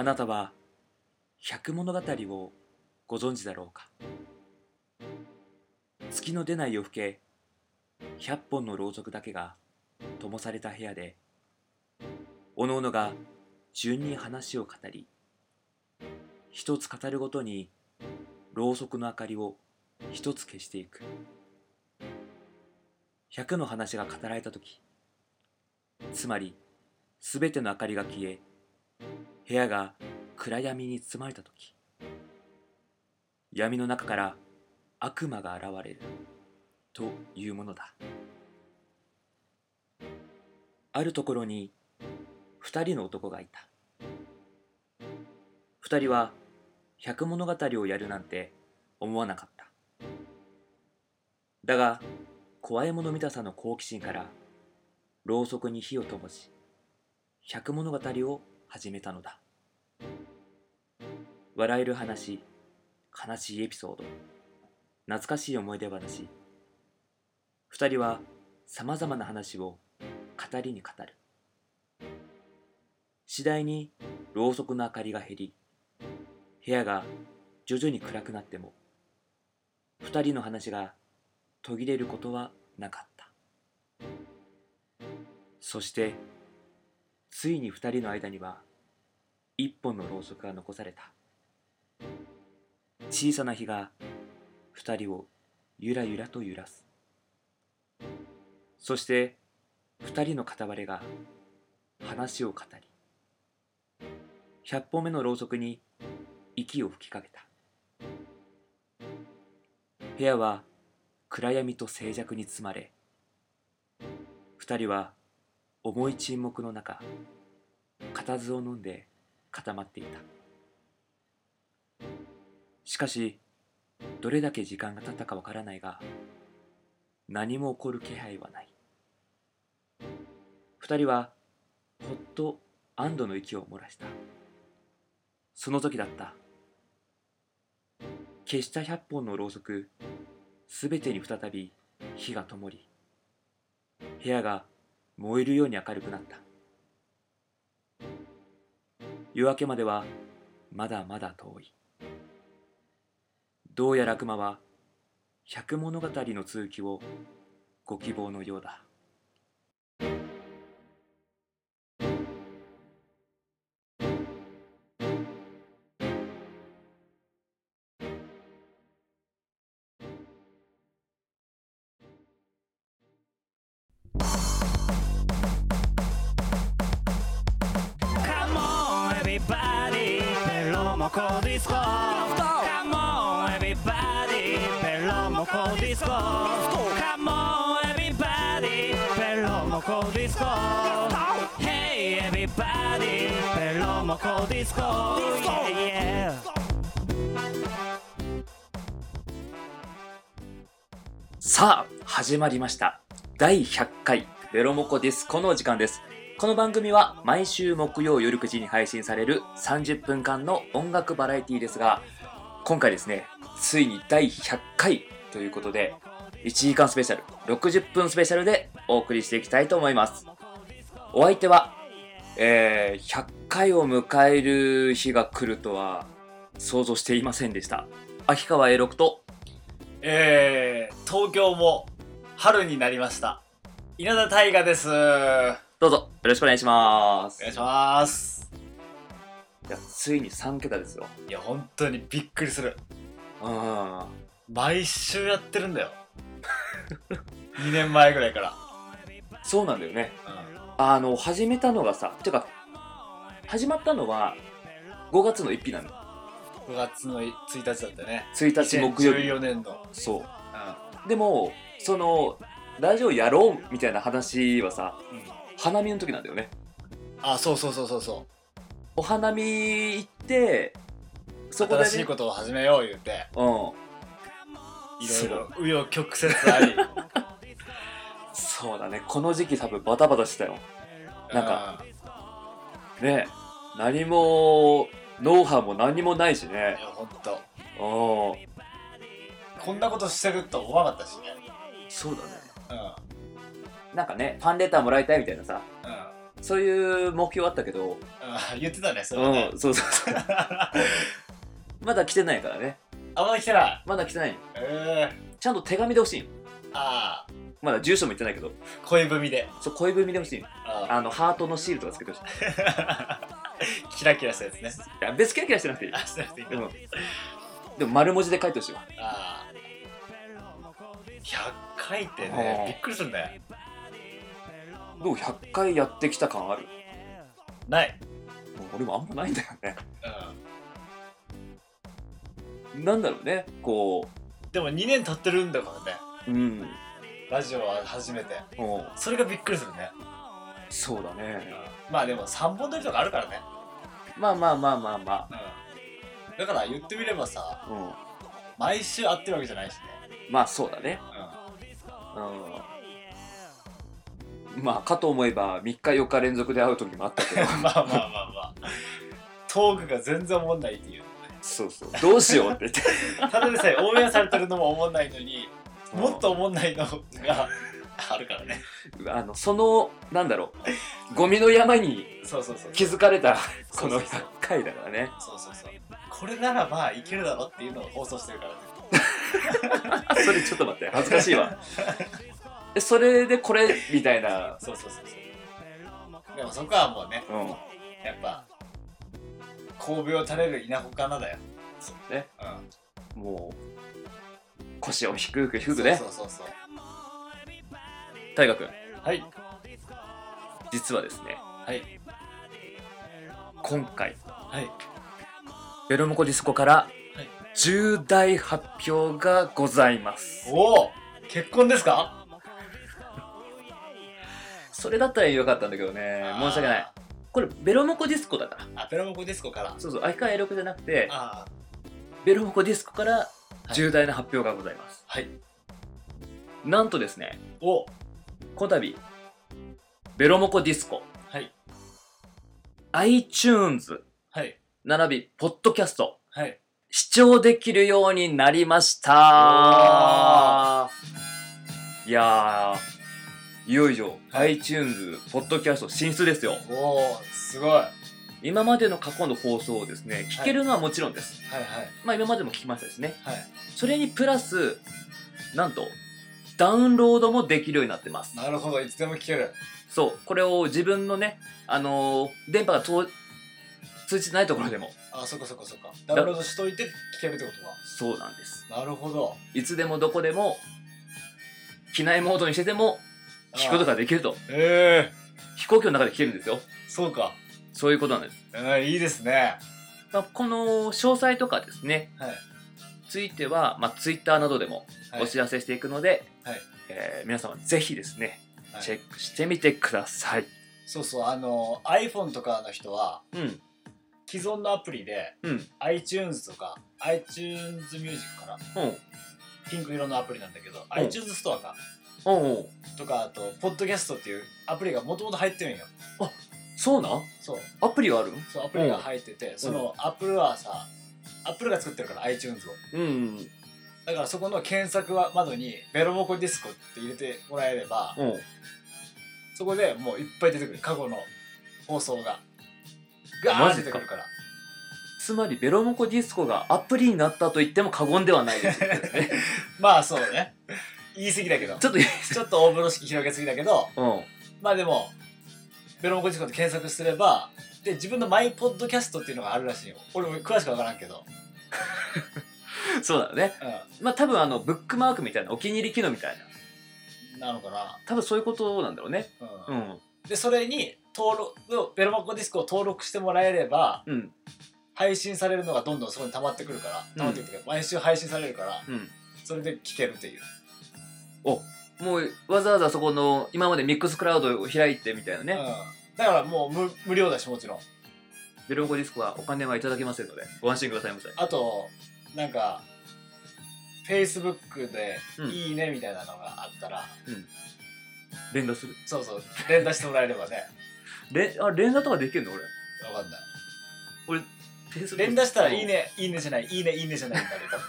あなたは百物語をご存知だろうか？月の出ない夜更け百本のろうそくだけが灯された部屋でおのおのが順に話を語り一つ語るごとにろうそくの明かりを一つ消していく。百の話が語られた時つまりすべての明かりが消え部屋が暗闇に包まれた時闇の中から悪魔が現れるというものだ。あるところに二人の男がいた。二人は百物語をやるなんて思わなかった。だが怖いもの見たさの好奇心からろうそくに火を灯し百物語を始めたのだ。笑える話悲しいエピソード。懐かしい思い出話。二人はさまざまな話を語りに語る。次第にろうそくの明かりが減り部屋が徐々に暗くなっても二人の話が途切れることはなかった。そしてついに二人の間には一本のろうそくが残された。小さな火が二人をゆらゆらと揺らす。そして二人の片割れが話を語り百本目のろうそくに息を吹きかけた。部屋は暗闇と静寂に包まれ二人は重い沈黙の中固唾を飲んで固まっていた。しかしどれだけ時間が経ったかわからないが何も起こる気配はない。二人はほっと安堵の息を漏らした。その時だった。消した百本のろうそくすべてに再び火が灯り部屋が燃えるように明るくなった。夜明けまではまだまだ遠い。どうやら悪魔は百物語の続きをご希望のようだ。始まりました。第100回ベロモコディスコの時間です。この番組は毎週木曜夜9時に配信される30分間の音楽バラエティですが今回ですねついに第100回ということで1時間スペシャル60分スペシャルでお送りしていきたいと思います。お相手はえー、100回を迎える日が来るとは想像していませんでした。秋川 A6 とえー、東京も春になりました。稲田大我です。お願どうぞよろしくお願いしますいします。いやついに3桁ですよいや、本当にびっくりする。うん毎週やってるんだよ。2年前ぐらいから。そうなんだよねうあの始めたのがさてか始まったのは5月の1日なのん、5月の1日だったね。1日木曜日2014年度。そううでもそのラジオやろうみたいな話はさん。うん、花見の時なんだよねあ、そうそうそうそうそお花見行ってう。そこで、ね、新しいことを始めよう言って、うんいろいろ紆余曲折あり。そうだねこの時期多分バタバタしてたよなんかね何もノウハウも何にもないしうん、いねや、ほんと。うんこんなことしてると思わなかったしね。そうだね。うん。なんかねファンレターもらいたいみたいなさ。うん。そういう目標あったけど、あ言ってたねそれはね。うん、そうそうそう。まだ来てないからね。あまだ来てない。まだ来てない。よえ。えちゃんと手紙で欲しいよああ。まだ住所も言ってないけど、恋文で。そう、恋文で欲しいよああ。の、ハートのシールとかつけてほしい。キラキラしたやつね。いや、別キラキラしてなくていい。あしてなくていいうん。でも丸文字で書いてほしいわ。ああ100回ってねびっくりするんだよどう100回やってきた感あるないもう俺もあんまないんだよね。うなんだろうね、こんでも2年経ってるんだからねう、うん。ラジオは初めてうんそれがびっくりするねそうだね。まあでも3本撮りとかあるからねまあまあまあまあまうんだから言ってみればさあ。うん。毎週会ってるわけじゃないしねまあそうだね。うん。まあかと思えば3日4日連続で会う時もあったけど。う んまあまあまあまあ。トークが全然おもんないっていうそうそう。どうしようって言って。ただでさえ応援されてるのもおもんないのにもっとおもんないのがあるからね。あのそのなんだろう。ゴミの山に気づかれたこのそうそうそう。100回だからね。そうそうそう。これならまあいけるだろっていうのを放送してるからねそれちょっと待って恥ずかしいわ。えそれでこれみたいな。そうそうそうそう。でもそこはもうねうん。やっぱ神戸を垂れる稲穂かなだよ。そうね。うん。もう腰を低く低くね。そうそうそうそう。大河君。はい。実はですね。はい。今回はい。ベロモコディスコからはい重大発表がございます。おお結婚ですか？それだったらよかったんだけどね。申し訳ない。これベロモコディスコだから。あペロモコディスコから。そうそう相川 A6 じゃなくてベロモコディスコから重大な発表がございます、はい。なんとですねお。この度ベロモコディスコ。はい。iTunes はい。並びポッドキャスト。はい視聴できるようになりました。いやーいよいよはい。iTunes ポッドキャスト進出ですよ。おおすごい。はい今までの過去の放送をですね聞けるのはもちろんです、はいまあ今までも聞きましたですね。はい。それにプラスなんとダウンロードもできるようになってます。なるほどいつでも聞ける。そうこれを自分のねあのー電波が通通じてないところでもあそっかそっかそっか。ダウンロードしといて聞けるってことそうなんです。かなるほど。いつでもどこでも機内モードにしてても聞くことができると。ええ。飛行機の中で聞けるんですよ。そうか。そういうことなんです、えー、いいですね。まあ、この詳細とかですね。はい。ついては、まあ、ツイッターなどでもはい。お知らせしていくので、はい。えー皆様ぜひですねはい。チェックしてみてください、そうそう。あの iPhone とかの人はうん既存のアプリでうん。iTunes とか iTunes ミュージックかな。うん。ピンク色のアプリなんだけど iTunes ストアかとかあとポッドキャストっていうアプリがもともと入ってるんよ。そうなん？そう。アプリはある？そうアプリが入っててそのアップルはさアップルが作ってるから iTunes を。うんだからそこの検索は窓に「ベロモコディスコ」って入れてもらえればうん。そこでもういっぱい出てくる。過去の放送がガーッマジか？てくるから。つまりベロモコディスコがアプリになったと言っても過言ではないですよね。まあそうね。言い過ぎだけど。ちょっとちょっと大風呂敷広げすぎだけど。うん。まあでもベロモコディスコって検索すればで自分のマイポッドキャストっていうのがあるらしいよ。俺も詳しくわからんけど、そうだね。うまあ多分あのブックマークみたいなお気に入り機能みたいな。ん、なのかな。多分そういうことなんだろうね。う、うんん。でそれに登録ベロモコディスコを登録してもらえればうん。配信されるのがどんどんそこに溜まってくるから溜まってくる毎週配信されるからうん。それで聞けるっていう、おもうわざわざそこの今までミックスクラウドを開いてみたいなね、うん、だからもう無無料だしもちろん。ベロモコディスコはお金はいただけませんので？ご安心くださいませ。あとなんか Facebook で「うん。いいね」みたいなのがあったら、連打する。そうそう連打してもらえればねれあ連打とかできるの俺？わかんない。俺 Facebook 連打したら「いいね」「いいね」じゃない「いいね」「いいね」じゃないんだね多分。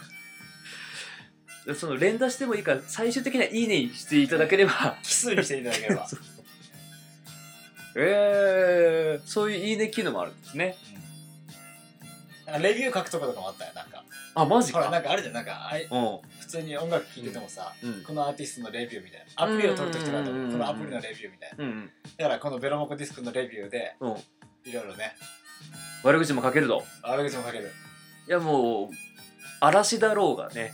う んその連打してもいいから最終的にはいいねしていただければ。奇数にしていただければ。そう。えー、そういういいね機能もあるんですね。なんかレビュー書くとことかもあったよなんかあマジほらなかんかあるじゃん。なんかあいうん普通に音楽聴いててもさ、うん。このアーティストのレビューみたいな。アプリを取るときとかだとうん。うんうんうんこのアプリのレビューみたいな。うん。だからこのベロモコディスクのレビューでうん。いろいろね。悪口も書けると悪口も書ける。いやもう嵐だろうがね。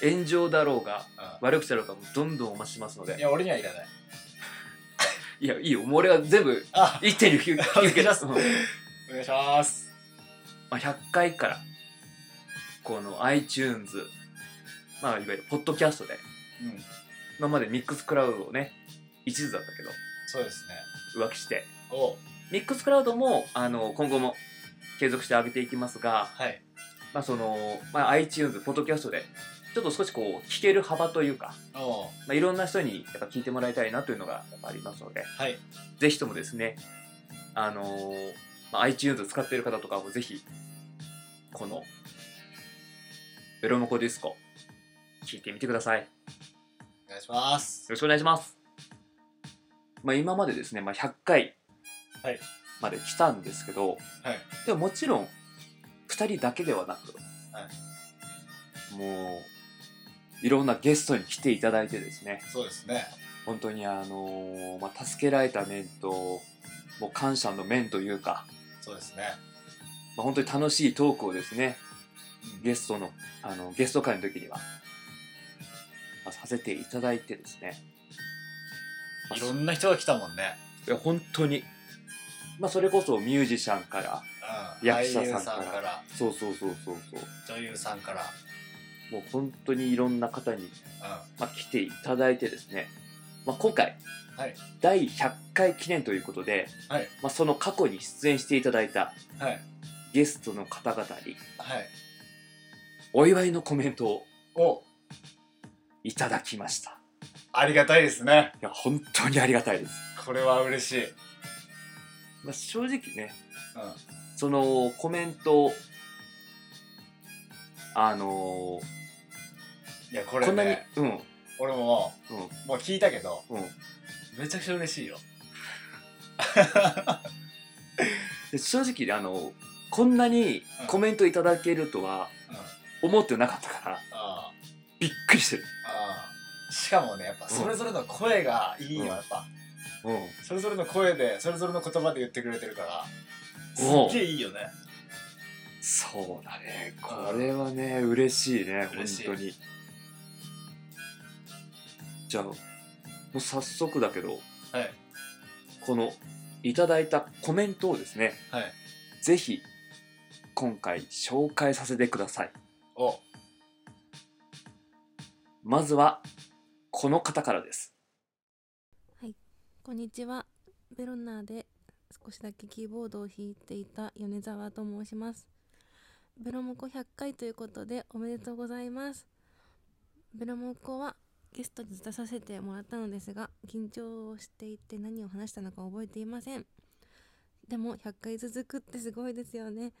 炎上だろうがう悪口だろうがもうどんどんお待ちしますので。んいや俺にはいらない。いやいいよ。もう俺は全部あ一手に引き受お願いします。けうん。お願いします。まあ、100回からこの iTunes まあいわゆるポッドキャストでうん。今までミックスクラウドをね一途だったけどそうですね。浮気して。お。ミックスクラウドもあの今後も継続して上げていきますが、はい。まあそのまあ、iTunes ポッドキャストでちょっと少しこう聞ける幅というか、お。まあ、いろんな人にやっぱ聞いてもらいたいなというのがやっぱありますのではい。ぜひともですねあのーまあ、iTunes 使っている方とかもぜひこのベロモコディスコ聞いてみてください。よお願いします。ろしくお願いします。まあ今までですね、まあ、100回はい。まで来たんですけど、はい。でももちろん2人だけではなく、はもういろんなゲストに来ていただいてですねそうですね。本当にあのーまあ、助けられた面ともう感謝の面というか、そうですね。まあ、本当に楽しいトークをですねうんゲストのあのゲスト会の時には、まあ、させていただいてですね、まあいろんな人が来たもんね。いや本当に、まあ、それこそミュージシャンからうん。役者さんから。そうそうそうそうそう。女優さんから。もう本当にいろんな方に、うまあ、来ていただいてですね、まあ、今回んはい。第100回記念ということで、はい。まあ、その過去に出演していただいたはい。ゲストの方々にはいお祝いのコメントをおいただきました。ありがたいですね。いや本当にありがたいです、これは嬉しい、うん、まあ、正直ねそのコメントあのいやこれーこんなにねうん。俺もうん。もう聞いたけどうん。めちゃくちゃ嬉しいよ。で正直ねあのこんなにコメントいただけるとはうん思ってなかったからあびっくりしてる。ああしかもねやっぱそれぞれの声がいいよ、うん。やっぱ。うん。それぞれの声でそれぞれの言葉で言ってくれてるからすっげえいいよね。そうだね。これはね嬉しいね本当に。じゃあもう早速だけどはい。このいただいたコメントをですねはい。ぜひ今回紹介させてくださいおまずはこの方からですはいこんにちは。ベロナーで少しだけキーボードを弾いていた米沢と申します。ベロモコ100回ということでおめでとうございます。ベロモコはゲストに出させてもらったのですが、緊張していて何を話したのか覚えていません。でも100回続くってすごいですよね。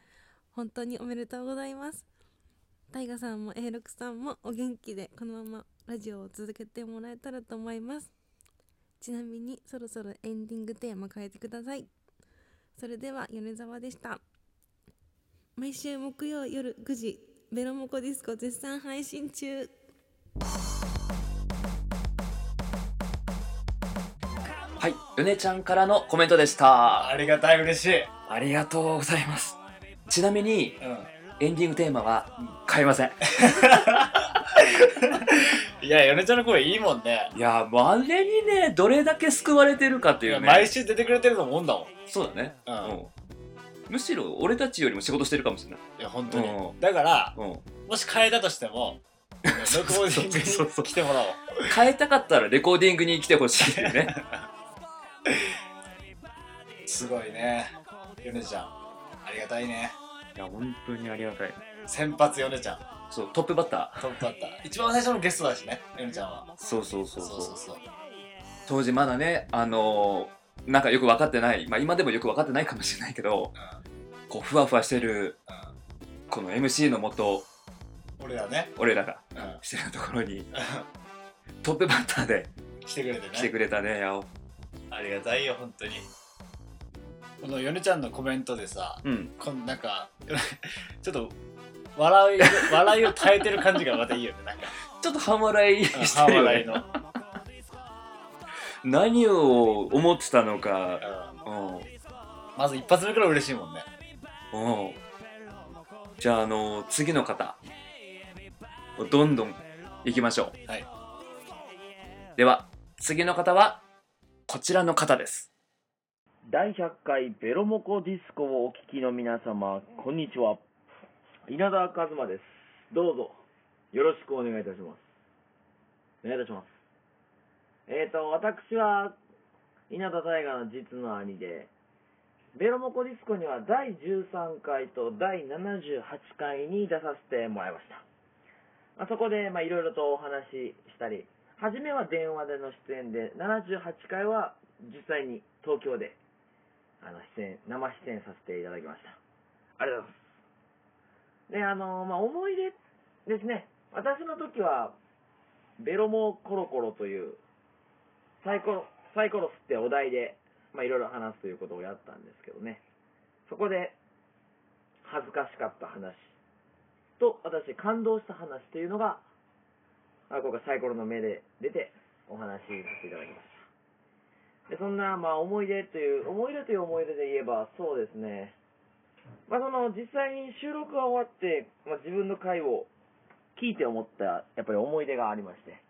本当におめでとうございます。タイガさんも A6 さんもお元気でこのままラジオを続けてもらえたらと思います。ちなみにそろそろエンディングテーマ変えてください。それでは米沢でした。毎週木曜夜9時、ベロモコディスコ絶賛配信中。はい米ちゃんからのコメントでしたありがたい嬉しいありがとうございますちなみにうんエンディングテーマは変えません。いや米ちゃんの声いいもんね。いやもうあれにねどれだけ救われてるかっていうね。毎週出てくれてると思うんだもん。そうだね。うん。むしろ俺たちよりも仕事してるかもしれない。いや本当に。うん。だからうん。もし変えたとしてもレコーディングそうそうそう。に来てもらおう。変えたかったらレコーディングに来てほしいっていうね。すごいね。米ちゃんありがたいねいや本当にありがたい。先発米ちゃん。そうトップバッタトップバッター。一番最初のゲストだしね米ちゃんは。ーそうそうそう。そうそうそう。当時まだねあのーなんかよく分かってないまあ今でもよく分かってないかもしれないけどこうふわふわしてるうこの MC のもとん俺らね。俺らがうん。してるところにトップバッターで来てくれてね。来てくれたね、ありがたいよ本当にこのヨネちゃんのコメントでさうん。こんなんか ちょっと笑い笑いを耐えてる感じがまたいいよねなんか。ちょっと半笑い半してるよね。の、何を思ってたのか。うん。うん。まず一発目から嬉しいもんね。うん。じゃああの次の方。どんどん行きましょう。はい。では次の方はこちらの方です第100回ベロモコディスコをお聞きの皆様、こんにちは。稲田和馬です。どうぞ、よろしくお願いいたします。お願いいたします。えーと、私は、稲田大河の実の兄で、ベロモコディスコには第13回と第78回に出させてもらいました。まあ、そこで、まあ、いろいろとお話ししたり、初めは電話での出演で、78回は実際に東京で、あの、出演、生出演させていただきました。ありがとうございます。で、あの、まあ、思い出ですね。私の時は、ベロモコロコロという、サイコロ、サイコロスってお題で、まあ、いろいろ話すということをやったんですけどね。そこで、恥ずかしかった話と、私、感動した話というのが、今回サイコロの目で出て、お話しさせていただきました。で、そんな、まあ、思い出という、思い出という思い出で言えば、そうですね。まあ、その、実際に収録が終わって、まあ、自分の回を聞いて思った、やっぱり思い出がありまして。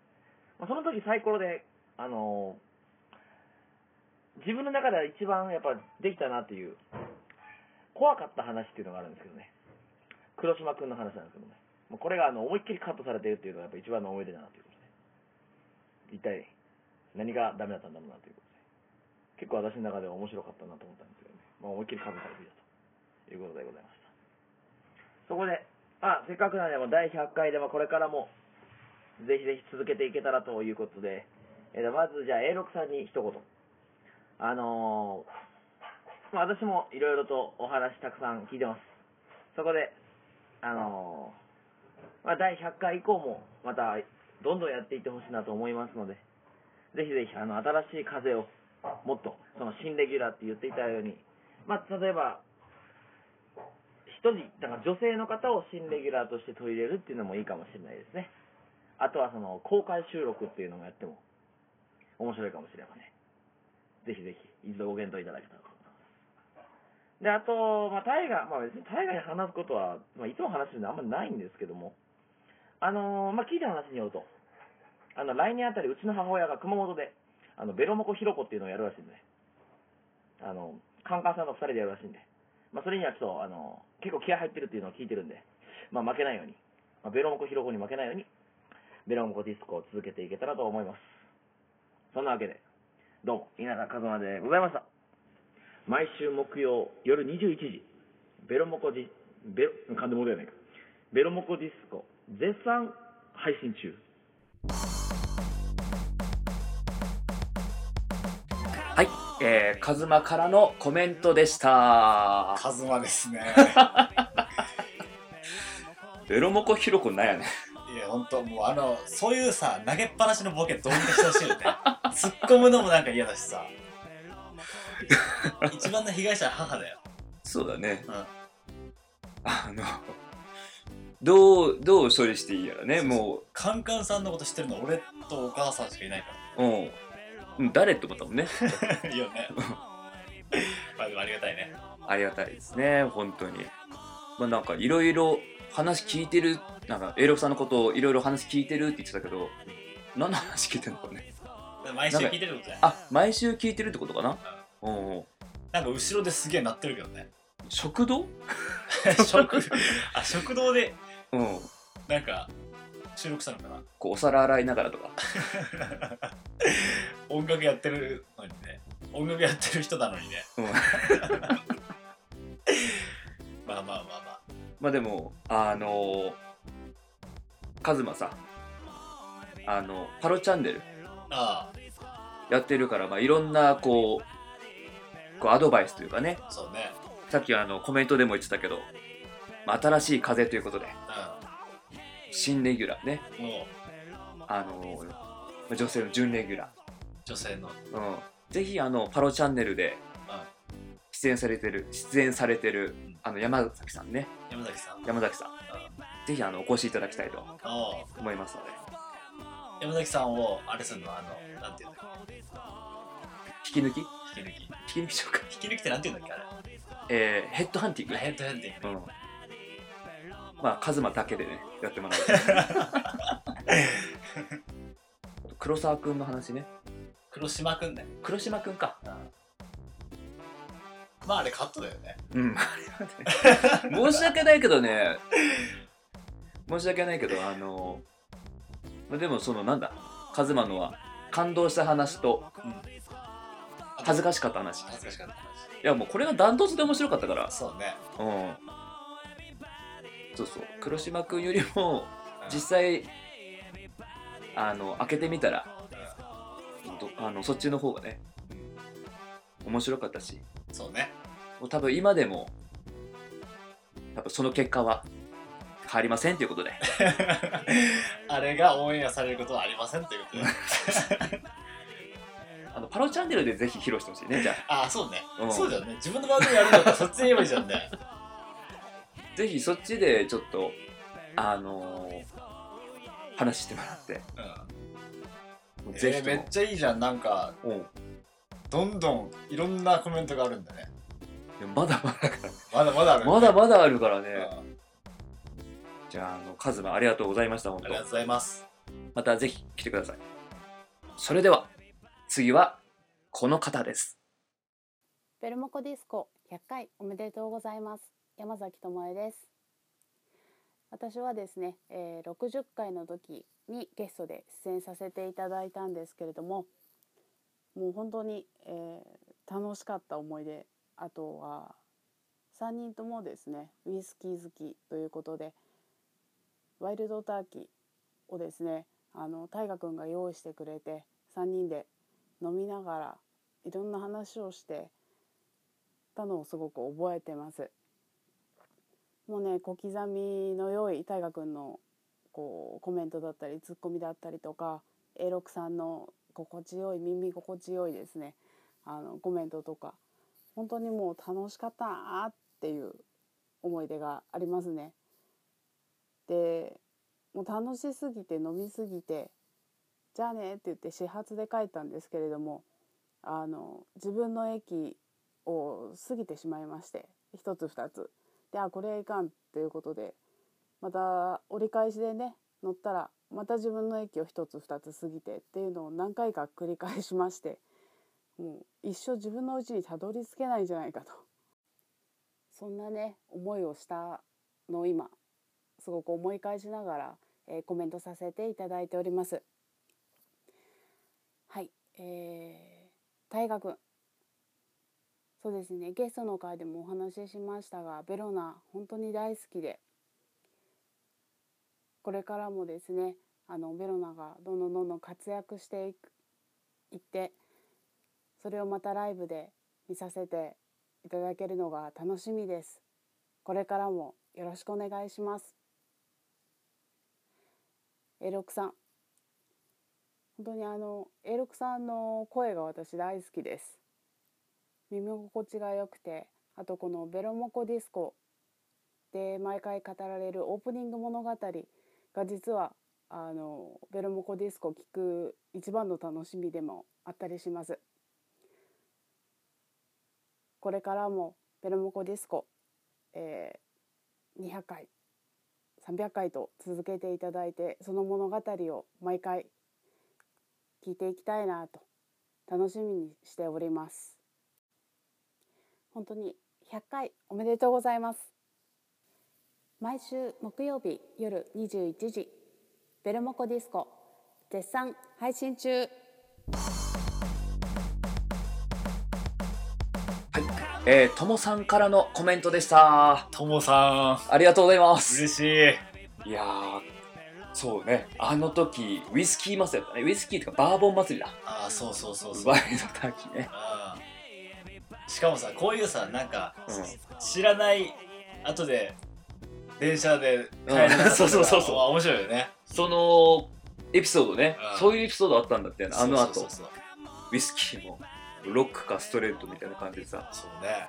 まあ、その時サイコロで、あの自分の中では一番やっぱできたなっていう、怖かった話っていうのがあるんですけどね。黒島くんの話なんですけどね。もうこれがあの、思いっきりカットされてるっていうのがやっぱ一番の思い出だなということで。一体、何がダメだったんだろうなということ。結構私の中では面白かったなと思ったんですけどね。まあ思いっきりカットされていたということでございました。そこで、あ、せっかくなんでも第100回でもこれからも、ぜひぜひ続けていけたらということで、えーまずじゃあ A6 さんに一言。あのー、まあ私もいろいろとお話たくさん聞いてます。そこで、あのー、まあ第100回以降もまたどんどんやっていってほしいなと思いますので、ぜひぜひあの新しい風をもっと、その新レギュラーって言っていたように、まあ、例えば、一人、だから女性の方を新レギュラーとして取り入れるっていうのもいいかもしれないですね。あとはその、公開収録っていうのもやっても、面白いかもしれません。ぜひぜひ、一度ご検討いただけたらと思います。で、あと、まあ、大河、まあ別に大河に話すことは、まあ、いつも話してるのはあんまりないんですけども、あのーまあ、聞いた話によると、あの、来年あたりうちの母親が熊本で、あの、ベロモコヒロコっていうのをやるらしいんで、あの、カンカンさんの二人でやるらしいんで、まあ、それにはちょっと、あの、結構気合入ってるっていうのを聞いてるんで、まあ、負けないように、まあ、ベロモコヒロコに負けないように、ベロモコディスコを続けていけたらと思います。そんなわけで、どうも、稲田和馬でございました。毎週木曜夜21時、ベロモコディ、ベロ、噛んでもらえないか。ベロモコディスコ、絶賛配信中。えー、カズマからのコメントでした。カズマですね。ベロモコヒロコなんやね。いや本当もうあのそういうさ投げっぱなしのボケどうにかしてほしいよね。突っ込むのもなんか嫌だしさ。一番の被害者は母だよ。そうだね、うん。あのどうどう処理していいやらねもカンカンさんのこと知ってるの俺とお母さんしかいないかううんうん誰って思ったもんね。ら いいよね。まあでもありがたいね。ありがたいですね本当に。まあなんかいろいろ話聞いてるなんか A 六さんのことをいろいろ話聞いてるって言ってたけど何の話 聞いてるのかね。毎週聞いてるってことあ毎週聞いてるってことかな。うんうん。なんか後ろですげえ鳴ってるけどね。食堂？食あ食堂で。うん。なんか収録したのかな？こうお皿洗いながらとか。音楽やってるのにね。音楽やってる人なのにね。うん。まあまあまあまあ。まあでもあのカズマさあのパロチャンネル。あやってるから、まあ、いろんなこうこうアドバイスというかね。あそうね。さっきあのコメントでも言ってたけど、まあ、新しい風ということで新レギュラーね。あのまあ女性の準レギュラ女性の。ー、うん。ぜひあのパロチャンネルで出演されてる出演されてるあの山崎さんね。山崎さん。山崎さん。ぜひあのお越しいただきたいと思いますので。山崎さんをあれするのあのなんていうの？引き抜き？引き抜き。引き抜きしようか。引き抜きってなんていうんだっけあれ？えー、ヘッドハンティング。ヘッドヘンディング。うんまあカズマだけでねやってもらう。黒沢くんの話ね。黒島くんね。黒島くんか。まああれカットだよね。うん。申し訳ないけどね。申し訳ないけどあのまあでもそのなんだカズマのは感動した話と恥ずかしかった話。い恥ずかしかった話。やもうこれがダントツで面白かったから。そうね。うんそうそう。黒島くんよりもうん。実際あの開けてみたらどあのそっちの方がね面白かったし。そうね。もう多分今でも多分その結果は変わりませんということで。あれがオンエアされることはありませんということで。あのパロチャンネルでぜひ披露してほしいねじゃあ。ああそうね、うん。そうだよね。自分の番組やるんだったらそっちで言えばいいじゃんねぜひそっちでちょっとあのー話してもらって。うん。もうぜひとも、えーめっちゃいいじゃん。なんかうん。いどんどんいろんなコメントがあるんだね。やまだまだだからまだまだある、まだまだあるからね、うん。あじゃああのカズマありがとうございました本当。りがとうございます。またぜひ来てください。それでは次はこの方です。ベルモコディスコ100回おめでとうございます山崎智恵です私はですね、えー60回の時にゲストで出演させていただいたんですけれどももう本当に、えー楽しかった思い出あとは3人ともですねウイスキー好きということでワイルドターキーをですねあの大河君が用意してくれて3人で飲みながらいろんな話をしてたのをすごく覚えてます。もうね小刻みの良い大河君のこうコメントだったりツッコミだったりとか A6 さんの心地よい耳心地よいですね。あのコメントとか。本当にもう楽しかったなっていう思い出がありますね。でもう楽しすぎて飲みすぎてじゃあねって言って始発で帰ったんですけれどもあの自分の駅を過ぎてしまいまして一つ二つ。であこれはいかんっていうことでまた折り返しでね乗ったらまた自分の駅を一つ二つ過ぎてっていうのを何回か繰り返しましてもう一生自分の家にたどり着けないんじゃないかとそんなね思いをしたのを今すごく思い返しながら、えーコメントさせていただいております。はい、えー、大河君そうですね。ゲストの回でもお話ししましたがベロナ本当に大好きで。これからもですねあのベロナがどんどんどんどん活躍していくいってそれをまたライブで見させていただけるのが楽しみです。これからもよろしくお願いします。A6 さん。本当にあの A6 さんの声が私大好きです。耳心地が良くてあとこの「ベロモコディスコ」で毎回語られるオープニング物語が実はあのベロモコディスコを聞く一番の楽しみでもあったりします。これからもベロモコディスコ、えー200回300回と続けていただいてその物語を毎回聞いていきたいなと楽しみにしております。本当に100回おめでとうございます。毎週木曜日夜21時ベルモコディスコ絶賛配信中。えー、ともさんからのコメントでした。ともさありがとうございまんす。嬉しい。いやーそうね。あの時ウイスキー祭りだったね。ウイスキーとかバーボン祭りだ。ああそうそうそうそう。ワイルドターキーね。うんしかもさこういうさなんかうん。知らない後で電車で帰れなかったとか そうそうそうそう。わ面白いよね。そのエピソードね。うん。そういうエピソードあったんだってあの後そうそうそうウイスキーもロックかストレートみたいな感じでさ。そうね。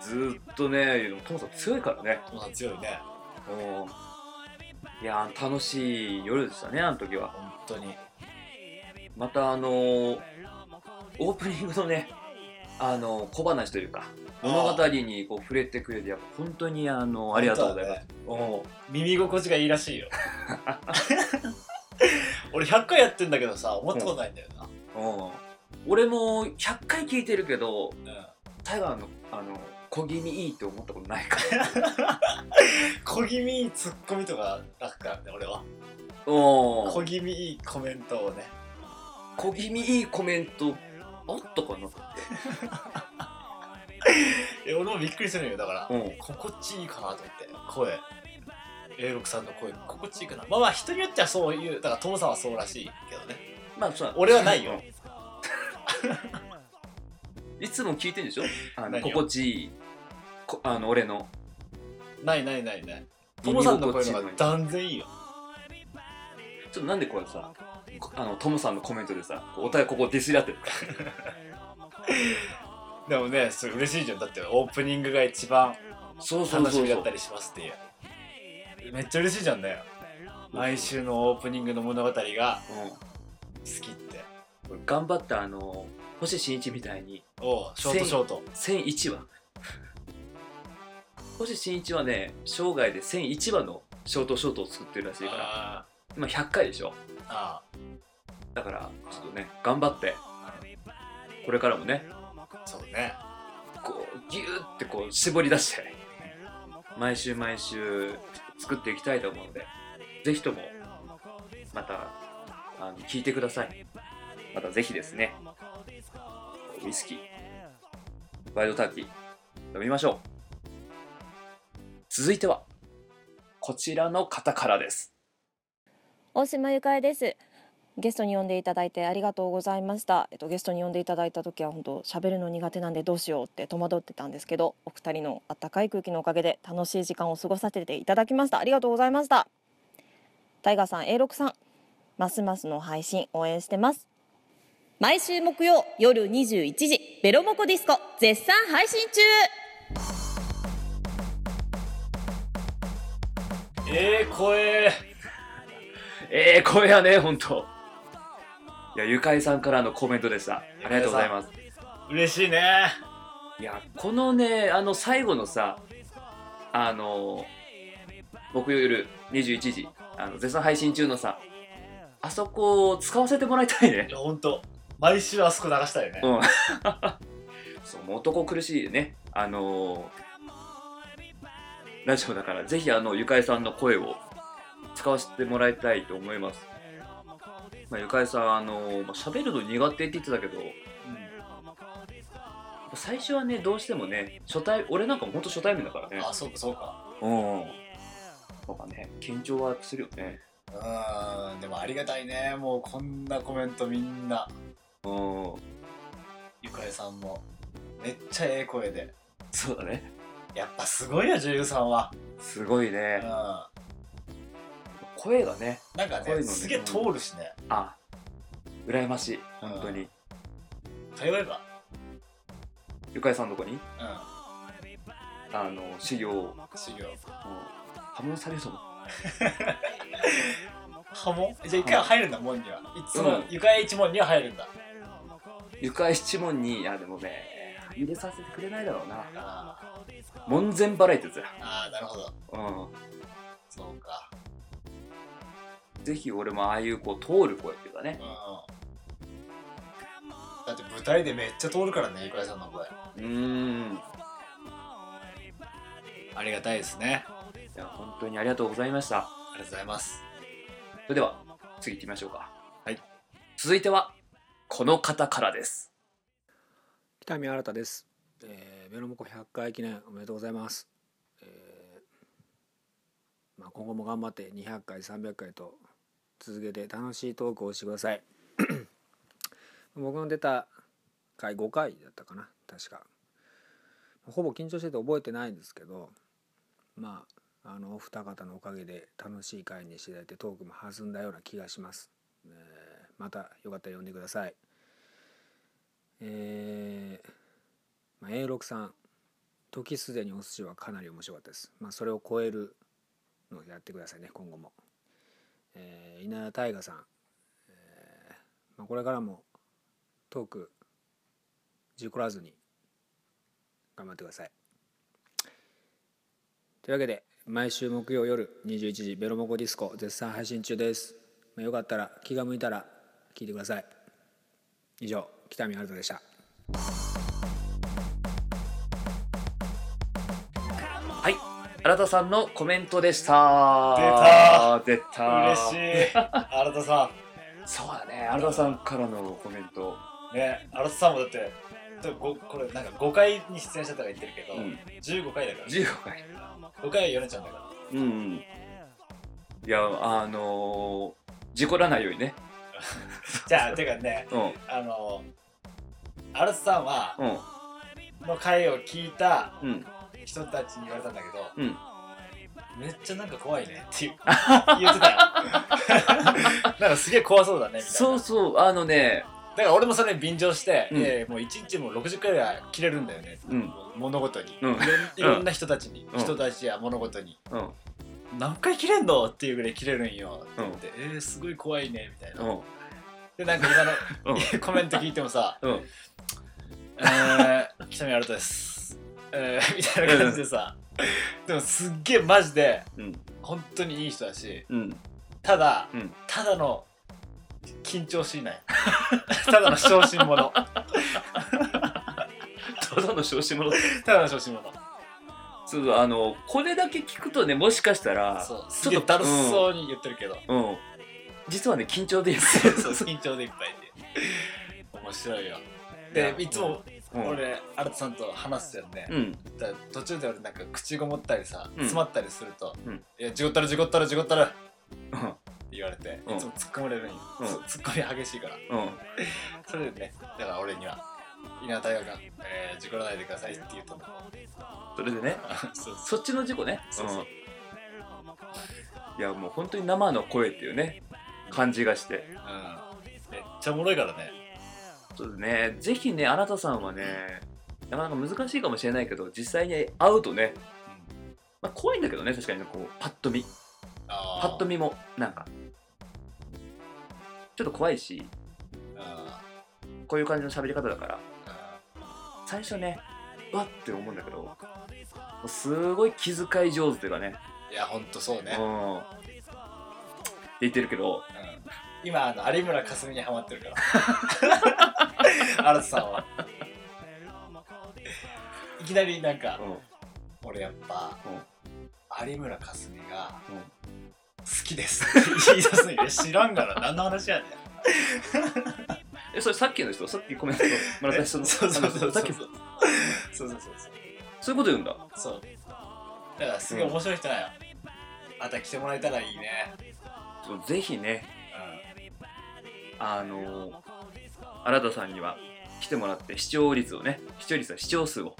ずーっとねトモさん強いからね。強いね。うん。いやー楽しい夜でしたねあの時は。本当に。またあのーオープニングのねあの小話というか物語にこう触れてくれてやっぱ本当にあのありがとうございます、お耳心地がいいらしいよ。俺100回やってんだけどさ思ったことないんだよな。うん。俺も100回聞いてるけどうん。タイガーのあの小気味いいって思ったことないから。小気味いいツッコミとか楽からね俺は。お小気味いいコメントをね。小気味いいコメントあったかなって。え俺もびっくりするよだから、うん。心地いいかなと思って声。A6 さんの声心地いいかな。まあまあ人によってはそういうだからトモさんはそうらしいけどね。まあそう。俺はないよ。いつも聞いてるでしょ？あの心地いい。こあの俺の。ないないないない。トモさんの声の方が断然いいよ。ちょっとなんでこれさこあのトムさんのコメントでさお互いここディスり合ってる。でもねそれ嬉しいじゃん。だってオープニングが一番楽しみだったりしますっていう。めっちゃ嬉しいじゃんだよ毎週のオープニングの物語が好きって。うん、頑張ったあの星新一みたいにおうショートショート。1001話。星新一はね生涯で1001話のショートショートを作ってるらしいから。あ今100回でしょ。ーあ。だからちょっとね頑張ってこれからもねーそうね。こうギューってこう絞り出して毎週毎週作っていきたいと思うのでぜひともまたあの聞いてください。またぜひですねウイスキーワイルドターキー飲みましょう。続いてはこちらの方からです大島ゆかえです。ゲストに呼んでいただいてありがとうございました、えっと、ゲストに呼んでいただいた時は本当喋るの苦手なんでどうしようって戸惑ってたんですけどお二人のあったかい空気のおかげで楽しい時間を過ごさせていただきました。ありがとうございました。タイガーさん A6 さん。ますますの配信応援してます。毎週木曜夜21時ベロモコディスコ絶賛配信中。ええ声え。え声やねほんと。いやゆかいさんからのコメントでした。ありがとうございます。嬉しいね。いやこのねあの最後のさあの木曜夜21時あの絶賛配信中のさあそこを使わせてもらいたいね。いやほんと。毎週あそこ流したいね、うん。そう男苦しいね。あのラジオだからぜひあのゆかいさんの声を使わせてもらいたいと思います。まあゆかいさんあのまあ喋るの苦手って言ってたけど最初はねどうしてもね初対俺なんかもほんと初対面だからね。あそうかそうか。うん。とかね、緊張はするよね。うーん。でもありがたいね。もうこんなコメントみんな。うん。ゆかえさんも。めっちゃええ声で。そうだね。やっぱすごいよ女優さんは。すごいうん声がね、んかねね。すげえ通るしね。あ、羨ましい。本当に。通えば。ゆかいさんのとこに、うあの、修行修行。うん。破門されると思う。はもじゃあ一回は入るんだ門には。いつうん。も床屋一門には入るんだ。ゆかい七門に、いやでもね、入れさせてくれないだろうな。あ門前払いってやつや。ーあーなるほど。うそうか。ん。ぜひ俺もああいうこう通る声っていうかね。う。んだって舞台でめっちゃ通るからねゆかえさんの声。うーん。ありがたいですね。いや、本当にありがとうございました。ありがとうございます。それでは次行ってみましょうか。はい。続いてはこの方からです。北見新です、えー、ベロモコ100回記念おめでとうございます、えーまあ、今後も頑張って200回300回と続けて楽しいトークをしてください。僕の出た回5回だったかな。確か。ほぼ緊張してて覚えてないんですけどまああのお二方のおかげで楽しい回にしていただいてトークも弾んだような気がします、えーまたよかったら呼んでください。えーまあ、A6 さん「時すでにお寿司」はかなり面白かったです、まあ、それを超えるのをやってくださいね今後も、えー、稲田大我さん、えーまあ、これからもトーク事故らずに頑張ってください。というわけで毎週木曜夜21時ベロモコディスコ絶賛配信中です、まあ、よかったら気が向いたら聞いてください。以上北見春人でした。新田さんのコメントでした。出出た。嬉しい。新田さそうだね。新田さんからのコメント。んね新田さんもだってこれなんか5回に出演したとか言ってるけど、うん。15回だから。15回。5回はヨネちゃんだから。うんうん。いやあのー、事故らないようにね。じゃあてかねうん。あの新田さんはうん。の回を聞いたうん人たちに言われたんだけど、うん。めっちゃなんか怖いねって 言ってたよ。なんかすげえ怖そうだねみたいな。そうそうあのねだから俺もそれに便乗して、うん。いやいやもう1日も60回ぐらい切れるんだよね、うん。物事に、うん。いろんな人たちに、うん。人たちや物事に。うん。何回切れんのっていうぐらい切れるんよ。って言って、えー、すごい怖いねみたいな、うん。でなんか今の、うん。コメント聞いてもさうん「えー、北見新です」えー、みたいな感じでさ、でもすっげえマジでうん。本当にいい人だしうん。ただ、うん。ただの緊張しない。ただの小心者。ただの小心者。ただの小心者。そうあのこれだけ聞くとねもしかしたらちょっとだるそうに言ってるけど、うん、うん。実はね緊張でいいでそうす緊張でいっぱいで。面白いよ。でいつもうん。俺新田さんと話すよね、うん。途中で俺なんか口ごもったりさ、ん。詰まったりすると「うん。いや事故ったる事故ったる事故ったる」ってうん。言われて、うん。いつも突っ込まれるんよ、うん。突っ込み激しいから。うん。それでねだから俺には稲田大学が、えー「事故らないでください」って言ったのそれでねそっちの事故ね。そうそう。うん。いやもう本当に生の声っていうね感じがして。うん。めっちゃおもろいからねそうですね。ぜひねあなたさんはねなかなか難しいかもしれないけど実際に会うとね、まあ、怖いんだけどね確かにねこうパッと見。パッと見もなんか。ちょっと怖いし。あこういう感じの喋り方だから。最初ねうわって思うんだけどすごい気遣い上手というかね。ーいやほんとそうね、うん。って言ってるけどうん今あの有村架純にハマってるから。新田さんは。いきなりなんかうん。俺やっぱ有村架純がうん。好きですって言い出すんよ知らんから。何の話やねん。えそれさっきの人？さっきコメントもらった人のそうそうそうそう。そうそうそうそう。そういうこと言うんだ。そう。だからすげえ面白い人なんよ。また来てもらえたらいいね。そうぜひねあの新田さんには来てもらって視聴率をね視聴率は視聴数を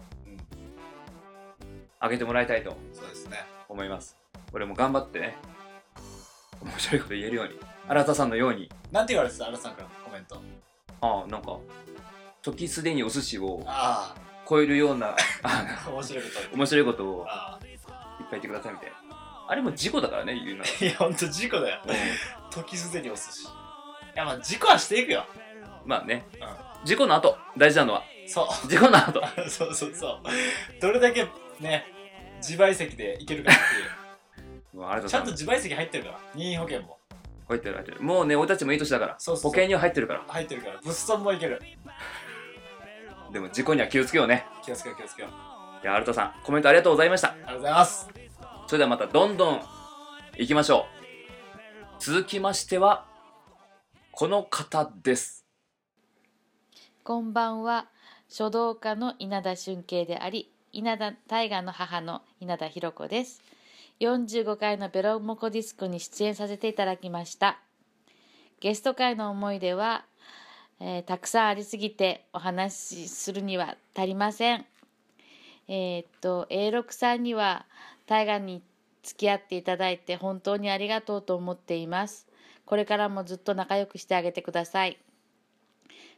上げてもらいたいとそうですね。思います。俺も頑張ってね面白いこと言えるように新田さんのように。なんて言われてた新田さんからのコメント。ああなんか時すでにお寿司をあ超えるような 面白いこと。面白いことをあいっぱい言ってくださいみたいな。あれも事故だからね言うならあいやほんと事故だよ。う時すでにお寿司。いやまあ事故はしていくよ。んまあね。う事故の後。大事なのは。そう。事故の後。そうそうそう。どれだけね自賠責でいけるかってい もううちゃんと自賠責入ってるから。任意保険も。入ってる入ってる。もうね俺たちもいい年だから。そうそう保険には入ってるから。入ってるから。物損もいける。でも事故には気をつけようね。気をつけよう気をつけよういや新田さんコメントありがとうございました。ありがとうございます。それではまたどんどん行きましょう。続きましてはこの方です。こんばんは。書道家の稲田俊慶であり稲田大河の母の稲田博子です。45回のベロモコディスコに出演させていただきました。ゲスト会の思い出は、えーたくさんありすぎてお話しするには足りません。えーっと A6 さんには大河に付き合っていただいて本当にありがとうと思っています。これからもずっと仲良くしてあげてください。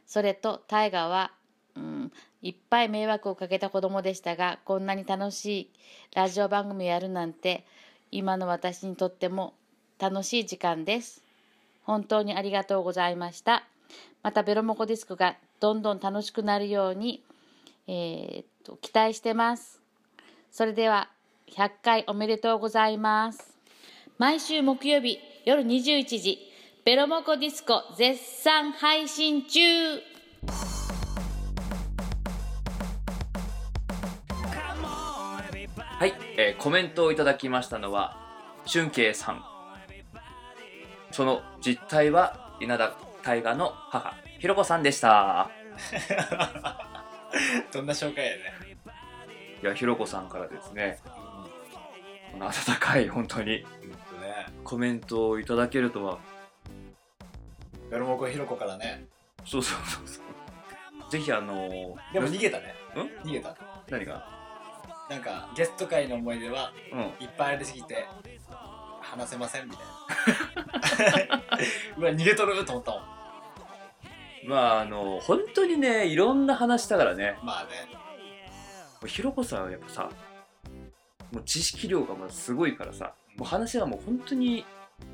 それと大河はうん、いっぱい迷惑をかけた子供でしたがこんなに楽しいラジオ番組をやるなんて今の私にとっても楽しい時間です。本当にありがとうございました。またベロモコディスクがどんどん楽しくなるように、えーっと期待してます。それでは100回おめでとうございます。毎週木曜日夜21時ベロモコディスコ絶賛配信中。はい、えーコメントをいただきましたのは俊慶さん。その実態は稲田大河の母ひろこさんでした。どんな紹介やねいやひろこさんからですね。この温かい本当に。うんとねコメントをいただけるとは。ベロモコひろこからね。そうそうそうそう。ぜひあのーでも逃げたね。ん？逃げた。何が？なんかゲスト会の思い出はうん。いっぱいありすぎて話せませんみたいな。うわ逃げとると思ったもん。まああの本当にねいろんな話したからね。まあね。もうひろこさんはやっぱさもう知識量がまずすごいからさもう話はもう本当に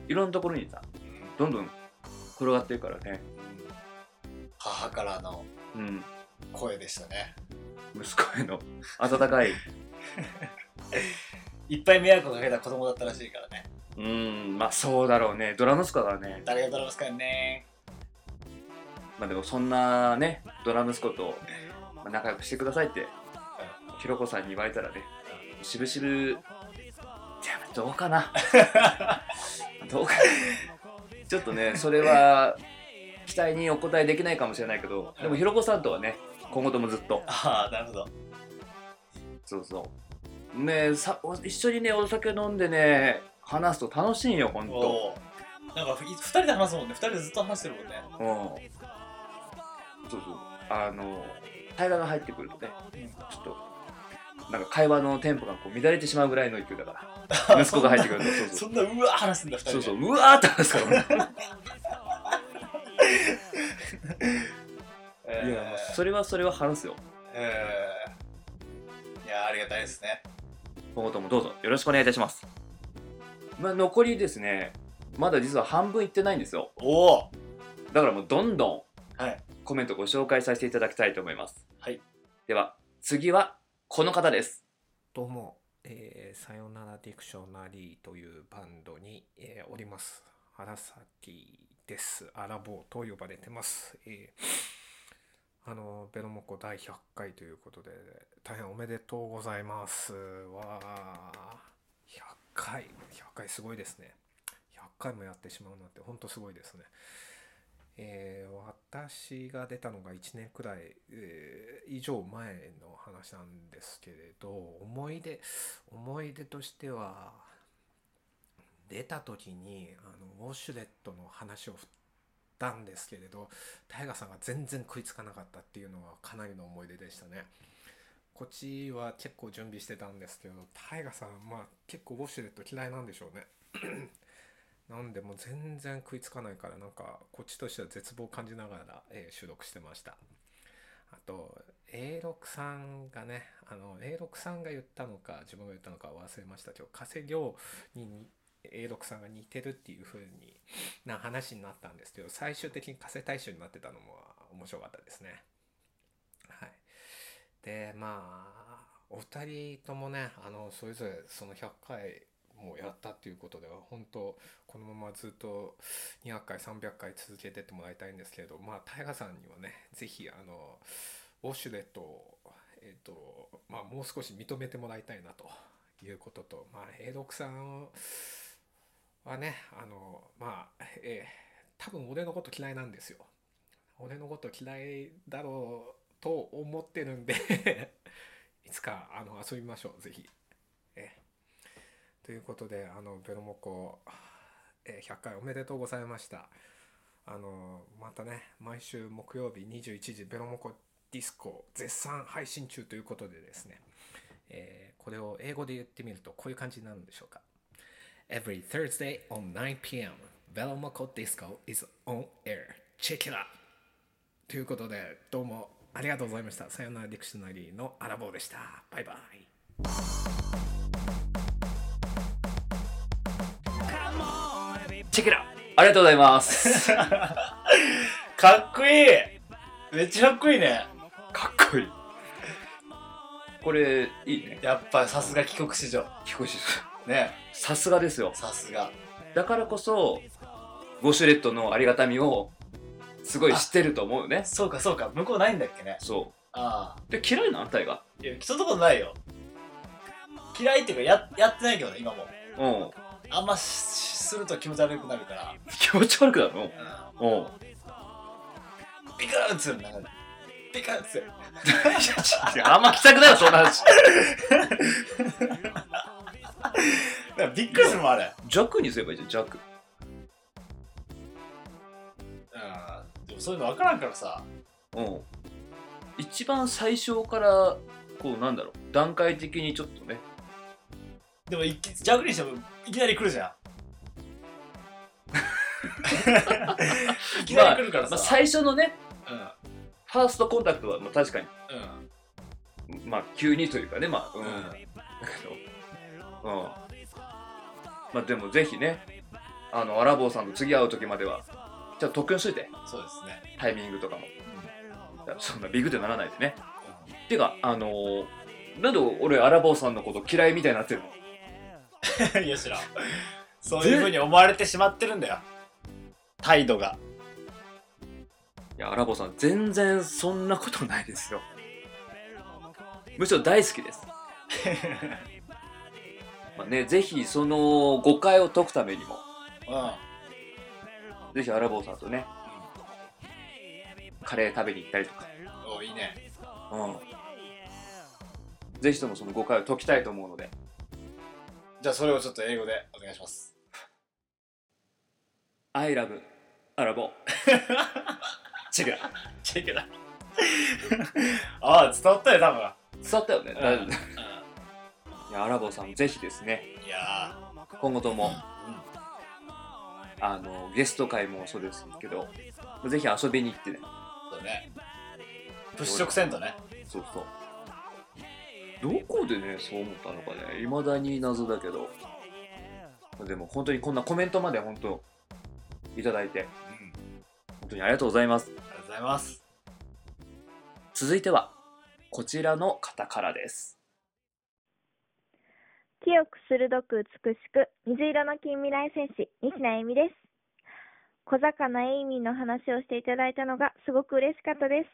いろんなところにさどんどん転がってるからね。母からのうん。声でしたね。息子への温かい。いっぱい迷惑をかけた子供だったらしいからね。うん。まあそうだろうね。ドラ息子だからね。誰がドラマすかやねまあでもそんなねドラ息子とまあ仲良くしてくださいってひろこさんに言われたらねしぶしぶどうかな？どうかな？ちょっとねそれは期待にお答えできないかもしれないけどでもひろこさんとはね今後ともずっと。ああなるほど。そうそう。ねさお一緒にねお酒飲んでね話すと楽しいよほんと。なんかい二人で話すもんね。二人でずっと話してるもんね。うん。そうそう。あの平が入ってくるとねちょっとなんか会話のテンポがこう乱れてしまうぐらいの勢いだから。息子が入ってくると。そんなうわー話すんだ二人で。そうそう。うわーって話すから。ねえー。いやそれはそれは話すよ。えー。いやありがたいですね。今後ともどうぞよろしくお願いいたします。まあ残りですねまだ実は半分いってないんですよ。おおだからもうどんどんはい。コメントご紹介させていただきたいと思います。はい。では次はこの方ですどうも、えーさよならディクショナリーというバンドに、えーおります。荒崎です。アラボーと呼ばれてます。えーあの、ベロモコ第100回ということで、大変おめでとうございます。わー、100回、100回すごいですね。100回もやってしまうなんて、ほんとすごいですね。えー私が出たのが1年くらい、えー以上前の話なんですけれど思い出思い出としては出た時にあのウォシュレットの話を振ったんですけれどタイガさんが全然食いつかなかったっていうのがかなりの思い出でしたね。こっちは結構準備してたんですけどタイガさんまあ結構ウォシュレット嫌いなんでしょうね。なんでも全然食いつかないからなんかこっちとしては絶望を感じながら、えー収録してました。あと A6 さんがねあの A6 さんが言ったのか自分が言ったのか忘れました。けど加瀬亮にに A6 さんが似てるっていう風にな話になったんですけど最終的に加瀬大衆になってたのも面白かったですね。はい。でまあお二人ともねあのそれぞれその100回もやったっていうことでは本当このままずっと200回300回続けてってもらいたいんですけれどまあ大河さんにはねぜひあのウォシュレットを、えーとまあ、もう少し認めてもらいたいなということと、まあ、A6 さんはねあのまあえー多分俺のこと嫌いなんですよ。俺のこと嫌いだろうと思ってるんで いつかあの遊びましょうぜひ。えーということであのベロモコ、えー100回おめでとうございました。あのまたね毎週木曜日21時ベロモコディスコ絶賛配信中ということでですね、えーこれを英語で言ってみるとこういう感じになるんでしょうか。Every Thursday on 9pm ベロモコディスコ is on air. Check it out! ということでどうもありがとうございました。さよならディクショナリーのアラボーでした。バイバイ。チェケラありがとうございます。かっこいいめっちゃかっこいいねかっこいい。これ、いいね。やっぱさすが帰国子女聞こえしねさすがですよ。さすがだからこそ、ウォシュレットのありがたみを、すごい知ってると思うよね。そうかそうか向こうないんだっけねそああう。で、嫌いなあんたいが？いやそんなことないよ嫌いっていうかややってないけどね今もうん。あんましすると気持ち悪くなるから。気持ち悪くなるの？うん。ピカーンつるなんかピカーンつるいやあんま来たくないよ、そんな話。びっくりするもんあれ。弱にすればいいじゃん、弱。うん。でもそういうの分からんからさ。う。ん。一番最初から、こう、なんだろう、段階的にちょっとね、でもいき逆にしてもいきなり来るじゃん いきなり来るからさ、まあ、最初のね、うん。ファーストコンタクトは、まあ、確かに、うん。まあ、急にというかね、まあ、うん。うん。だけど、うん。まあ、でもぜひね、あの、アラボーさんと次会う時までは、じゃあ特訓しといて、そうですね。タイミングとかも。そんなビグってならないでね。てか、あのーなんで俺、アラボーさんのこと嫌いみたいになってるの？いや知らんそういうふうに思われてしまってるんだよ。態度が。いや、アラボーさん、全然そんなことないですよ。むしろ大好きです。まあね、ぜひその誤解を解くためにも、うん。ぜひアラボーさんとね、カレー食べに行ったりとか、おいいね。うん。ぜひともその誤解を解きたいと思うので、じゃあそれをちょっと英語でお願いします I love アラボー。チェケラチェケラああ伝わったよ多分。伝わったよね、うん。いや、アラボーさん、ぜひですね、いや今後とも、ーあの、ゲスト会もそうですけど、ぜひ遊びに行ってね、そうね。物色せんとね。そうそう。どこでね、そう思ったのかね、未だに謎だけど、でも本当にこんなコメントまで本当、いただいて、本当にありがとうございます。ありがとうございます。続いては、こちらの方からです。清く鋭く美しく水色の近未来戦士西名恵美です。小魚エイミーの話をしていただいたのがすごく嬉しかったです。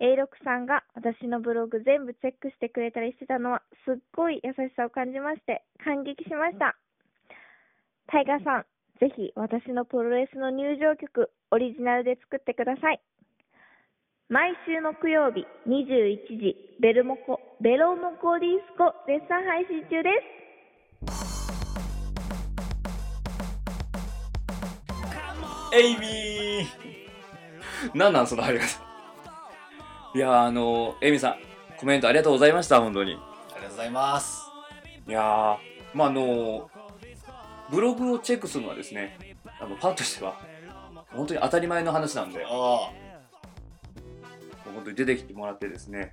A6 さんが私のブログ全部チェックしてくれたりしてたのはすっごい優しさを感じまして感激しました。タイガーさんぜひ私のプロレスの入場曲オリジナルで作ってください毎週木曜日21時ベルモコベロモコディスコ絶賛配信中ですエイミーなんなんその入り方。いやー、あのエミさん、コメントありがとうございました、本当に。ありがとうございますいやー、まあ、あのブログをチェックするのはですね、あの、ファンとしては、本当に当たり前の話なんで、本当に出てきてもらってですね、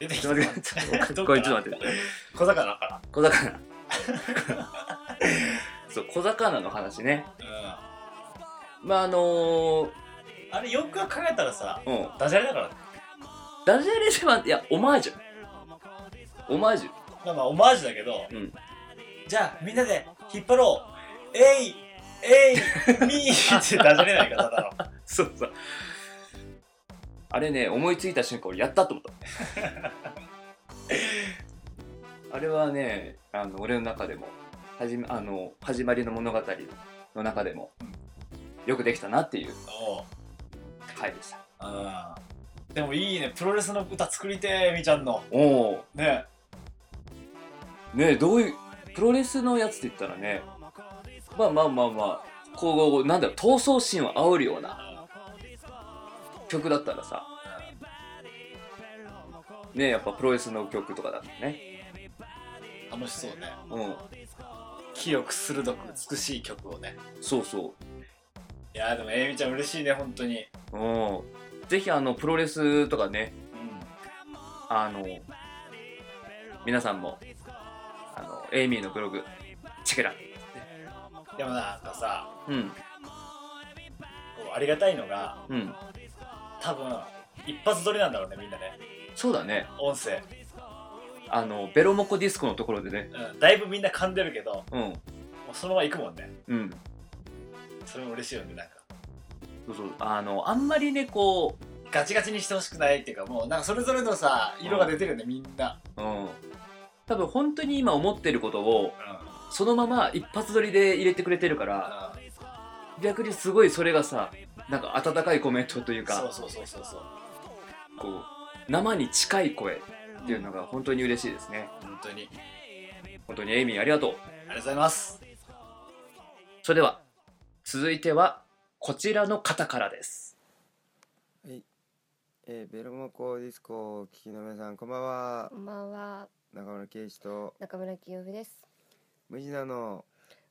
出てきて、ちょって、ちょっと待って、小魚から小魚。そう、小魚の話ね。うまあ、あのー、んあれよく考えたらさうん、ダジャレだからね。ダジャレでは、いや、オマージュ。オマージュ。まあまあオマージュだけど、うん。じゃあみんなで引っ張ろう。えいえいみー。ってダジャレないかただの。そうそう。あれね、思いついた瞬間、俺やったと思った。あれはね、あの俺の中でも、はじめあの始まりの物語の中でも、よくできたなっていう回でした。うんでもいいね。プロレスの歌作りてーみちゃんの。おおね。ねどういう、プロレスのやつって言ったらね、まあまあまあまあ、こう、なんだろう、闘争心を煽るような曲だったらさ、ねやっぱプロレスの曲とかだとね、楽しそうね。うん、清く鋭く美しい曲をね。そうそいやーでもえいみちゃん嬉しいね本当に。う。うん。ぜひあのプロレスとかねあの皆さんもあのエイミーのブログチェケラでもなんかさうん。こうありがたいのがうん。多分一発撮りなんだろうねみんなね。そうだね。音声、あのベロモコディスコのところでね。うん、だいぶみんな噛んでるけどうん。もうそのまま行くもんね。うん。それも嬉しいよねなんか。そうそう。あのあんまりねこガチガチにしてほしくないっていうかもうなんかそれぞれのさ色が出てるよねみんな。ううん多分本当に今思ってることをそのまま一発撮りで入れてくれてるから逆にすごいそれがさなんか温かいコメントというかそうそうそうそうそう。こう生に近い声っていうのが本当に嬉しいですね。本当に。本当にエイミーありがとう。ありがとうございます。それでは続いてはこちらの方からです。はい、えー、ベロモコディスコをお聞きの皆さんこんばんは。こんばんは中村圭一と。中村清美です。無地なの。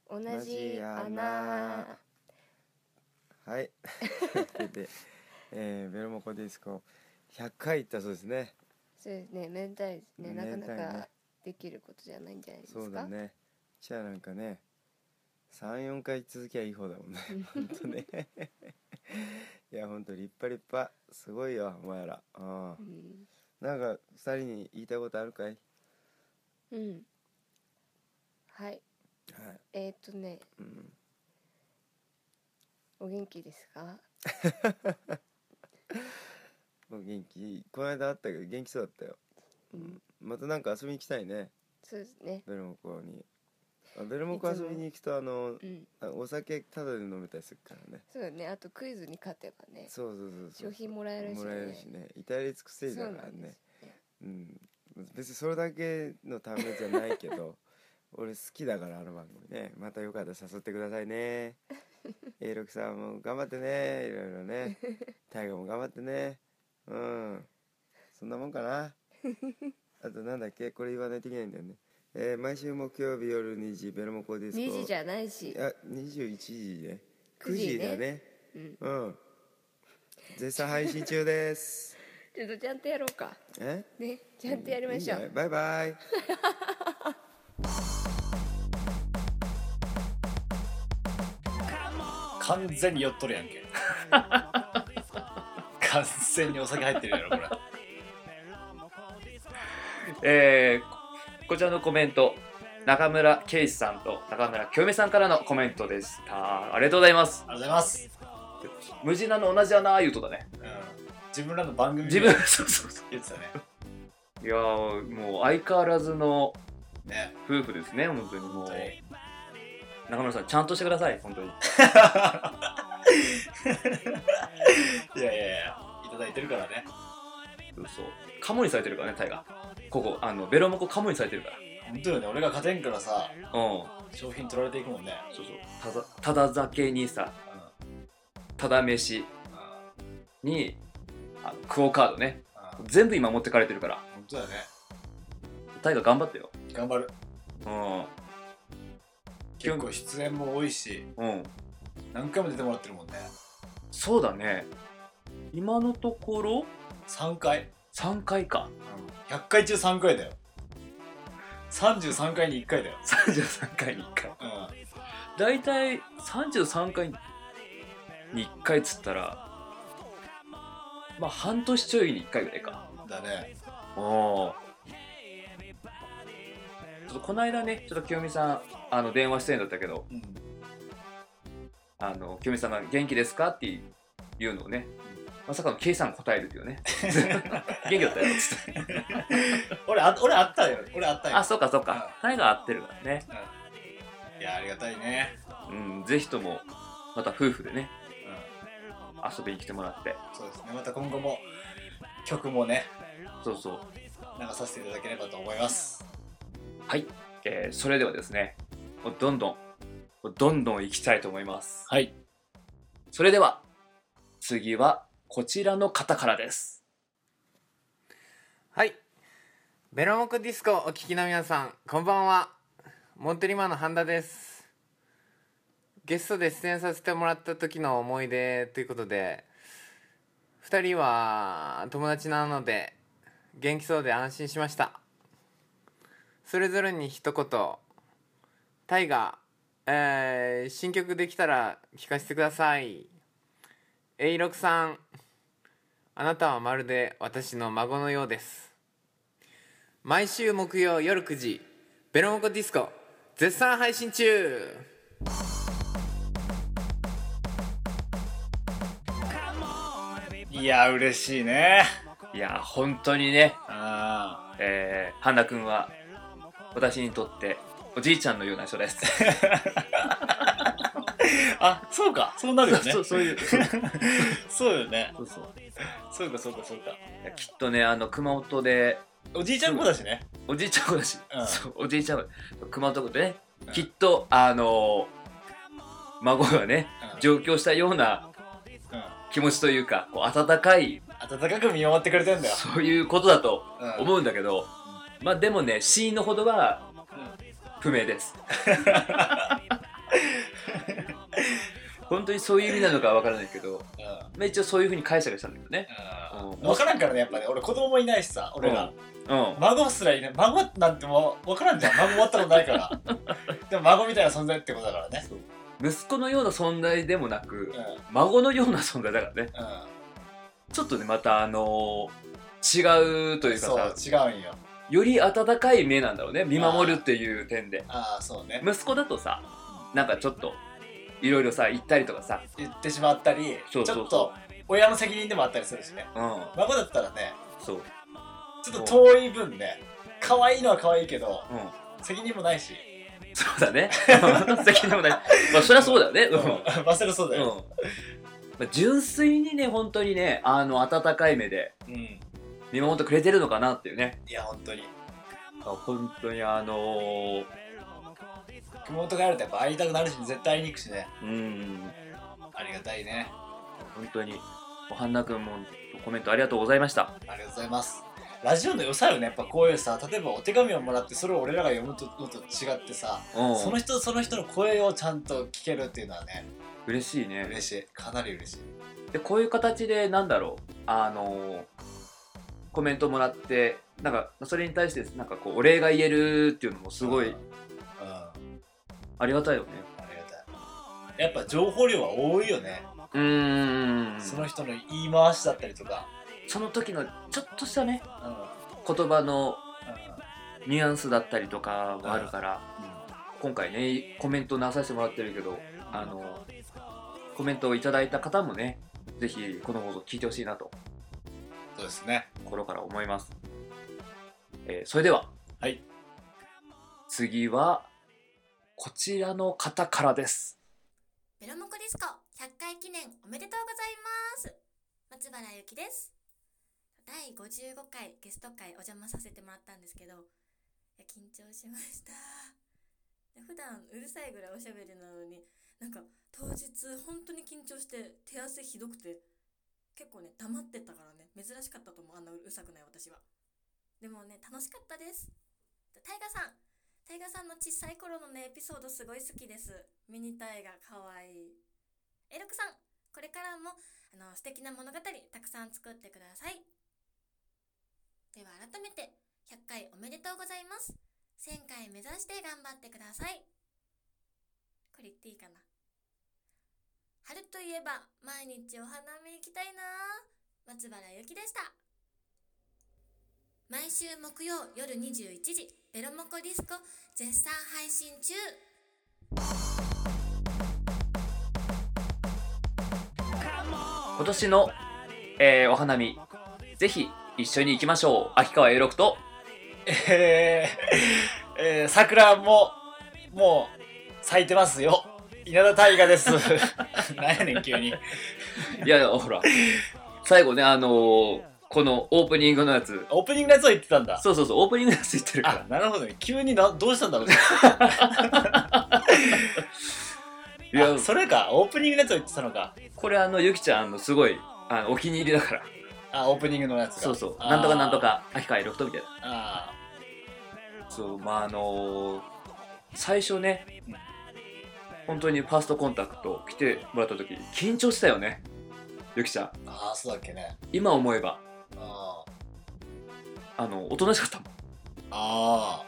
同じ穴。はい。で、えー、ベロモコディスコ。100回行ったそうですね。そうですね。めでたいですね。なかなかできることじゃないんじゃないですか？そうだね。じゃあなんかね34回続きゃいい方だもんね。ほんとね。いやほんと立派立派。すごいよお前ら。うん。うん。なんか2人に言いたいことあるかい？うん。はい。はい。えー、っとね。うんお元気ですか？もう元気。この間会ったけど元気そうだったよ、うん、またなんか遊びに行きたいね。そうですね。ベルモコに。あベルモコ遊びに行くとあの、ん。あお酒タダで飲めたりするからね。そうだね。あとクイズに勝てばね。そうそうそうそう。商品もらえるしね。もらえるしね。至れり尽くせりだからそうなんでね。うん別にそれだけのためじゃないけど 俺好きだからあの番組ね。またよかったら誘ってくださいね。A6 さんも頑張ってね。いろいろね。大河も頑張ってね。うん。そんなもんかな。あとなんだっけ？これ言わないといけないんだよね。えー毎週木曜日夜2時ベロモコディスコ。2時じゃないし。いや21時ね9 9時時ね。だね。うん。うん。絶賛配信中ですちょっとちゃんとやろうか。え？ねちゃんとやりましょう。いいバイバイ。完全に酔っとるやんけ。完全にお酒入ってるやろこれ。えー、こちらのコメント中村圭司さんと中村清美さんからのコメントでした。ありがとうございます。ありがとうございます。無事なの同じだな言うとだね自分らの番組自分そうそうそう。言ってたねいやーもう相変わらずのね夫婦ですね本当にもう。中村さんちゃんとしてください本当に。いやいやいやいただいてるからね。そうカモにされてるからねタイが。ここあのベロモコカモにされてるから。本当よね。俺が勝てんからさうん。商品取られていくもんね。そうそう。ただただ酒にさ、ただ飯にあのクオカードね、全部今持ってかれてるから。本当だね。タイが頑張ってよ。頑張る。うん。結構出演も多いしうん。何回も出てもらってるもんね。そうだね。今のところ3回。3回か。100回中3回だよ。33回に1回だよ。33回に1回。大体33回に1回っつったらまあ半年ちょいに1回ぐらいか。だね。おーちょっとこの間ねちょっと清美さんあの電話出演だったけど、あの清美さんが「元気ですか?」っていうのをねまさかの K さんが答えるっていうね。元気だったよっつって。俺あ俺あったよ。俺あったよ。あそうかそうか。タイが合ってるからね。いやありがたいね。うんぜひともまた夫婦でね、遊びに来てもらって。そうですね。また今後も曲もねそうそう。流させていただければと思います。はい、えーそれではですねもうどんどんどんどん行きたいと思います。はい。それでは次はこちらの方からです。はい。ベロモコディスコお聞きの皆さん、こんばんは。モンテリマンの半田です。ゲストで出演させてもらった時の思い出ということで、2人は友達なので元気そうで安心しました。それぞれに一言タイガえー新曲できたら聴かせてください。A6 さんあなたはまるで私の孫のようです。毎週木曜夜9時ベロモコディスコ絶賛配信中。いや嬉しいね。いや本当にね。あえー、半田君は私にとっておじいちゃんのような人です。あそうか。そうなるよね。そうそういうそう。よね。そうそう。そうかそうかそうか。いやきっとねあの熊本でおじいちゃん子だしね。おじいちゃん子だし、うん。そうおじいちゃん子熊本でね、きっとあの孫がね、上京したような気持ちというかこう温かい温かく見守ってくれてんだよ。そういうことだと思うんだけど、まあでもね死因のほどは不明です。本当にそういう意味なのかわからないけど、まあ、一応そういうふうに解釈したんだけどね、うん。分からんからねやっぱね。俺子供もいないしさ俺ら、うん。孫すらいない。孫なんてもう分からんじゃん。孫終わったことないから。でも孫みたいな存在ってことだからね息子のような存在でもなく、孫のような存在だからね、ちょっとねまたあのー違うというかさ違うんよ。より温かい目なんだろうね。見守るっていう点で。ああそうね。息子だとさなんかちょっといろいろさ言ったりとかさ言ってしまったりちょっと親の責任でもあったりするしね。うん。孫だったらねそう。ちょっと遠い分ね可愛いのは可愛いけど、責任もないしそうだね。責任もない。まあそりゃそうだよね。うん。まあそりゃそうだよ、うん。まあ純粋にね本当にねあの温かい目でうん。見守ってくれてるのかなっていうね。いや本当に。あ本当にあのー、熊本帰るとやっぱ会いたくなるし絶対会いに行くしね。うん。ありがたいね。本当に。おはんなくんもコメントありがとうございました。ありがとうございますラジオの良さよね。やっぱこういうさ例えばお手紙をもらってそれを俺らが読むとのと違ってさうん。その人その人の声をちゃんと聞けるっていうのはね嬉しいね。嬉しい。かなり嬉しい。でこういう形でなんだろう。あのーコメントもらってなんかそれに対してなんかこうお礼が言えるっていうのもすごいありがたいよね。ありがたい。やっぱ情報量は多いよね。うーん。その人の言い回しだったりとかその時のちょっとしたね、言葉のニュアンスだったりとかはあるから、今回ねコメント直させてもらってるけどあのコメントをいただいた方もねぜひこの放送聞いてほしいなと。そうですね。心から思います、えーそれでは。はい。次はこちらの方からです。ベロモコディスコ100回記念おめでとうございます。松原ゆきです第55回ゲスト会お邪魔させてもらったんですけどいや緊張しました。普段うるさいぐらいおしゃべりなのになんか当日本当に緊張して手汗ひどくて結構ね黙ってたからね珍しかったと思うあんなうるさくない私は。でもね楽しかったです。タイガさんタイガさんの小さい頃のねエピソードすごい好きです。ミニタイガかわいい。エロクさんこれからもあの素敵な物語たくさん作ってください。では改めて100回おめでとうございます。1000回目指して頑張ってください。これ言っていいかな。春といえば毎日お花見行きたいな。松原ゆきでした。毎週木曜夜21時ベロモコディスコ絶賛配信中。今年の、えーお花見ぜひ一緒に行きましょう。秋川 A6 と。えー、えー、桜ももう咲いてますよ。稲田大我です。なんやねん急に。いやいやほら。最後ねあのーこのオープニングのやつ。オープニングのやつを言ってたんだ。そうそうそうオープニングのやつ言ってるから。なるほどね。急になどうしたんだろう いやそれかオープニングのやつを言ってたのか。これあのゆきちゃんのすごいあのお気に入りだからあオープニングのやつが。そうそう。なんとかなんとか秋川 A6 とみたいなあそうまああのー最初ね、本当にファーストコンタクト来てもらった時緊張したよね。ゆきちゃん。ああそうだっけね。今思えば。ああのおとなしかったもん。あ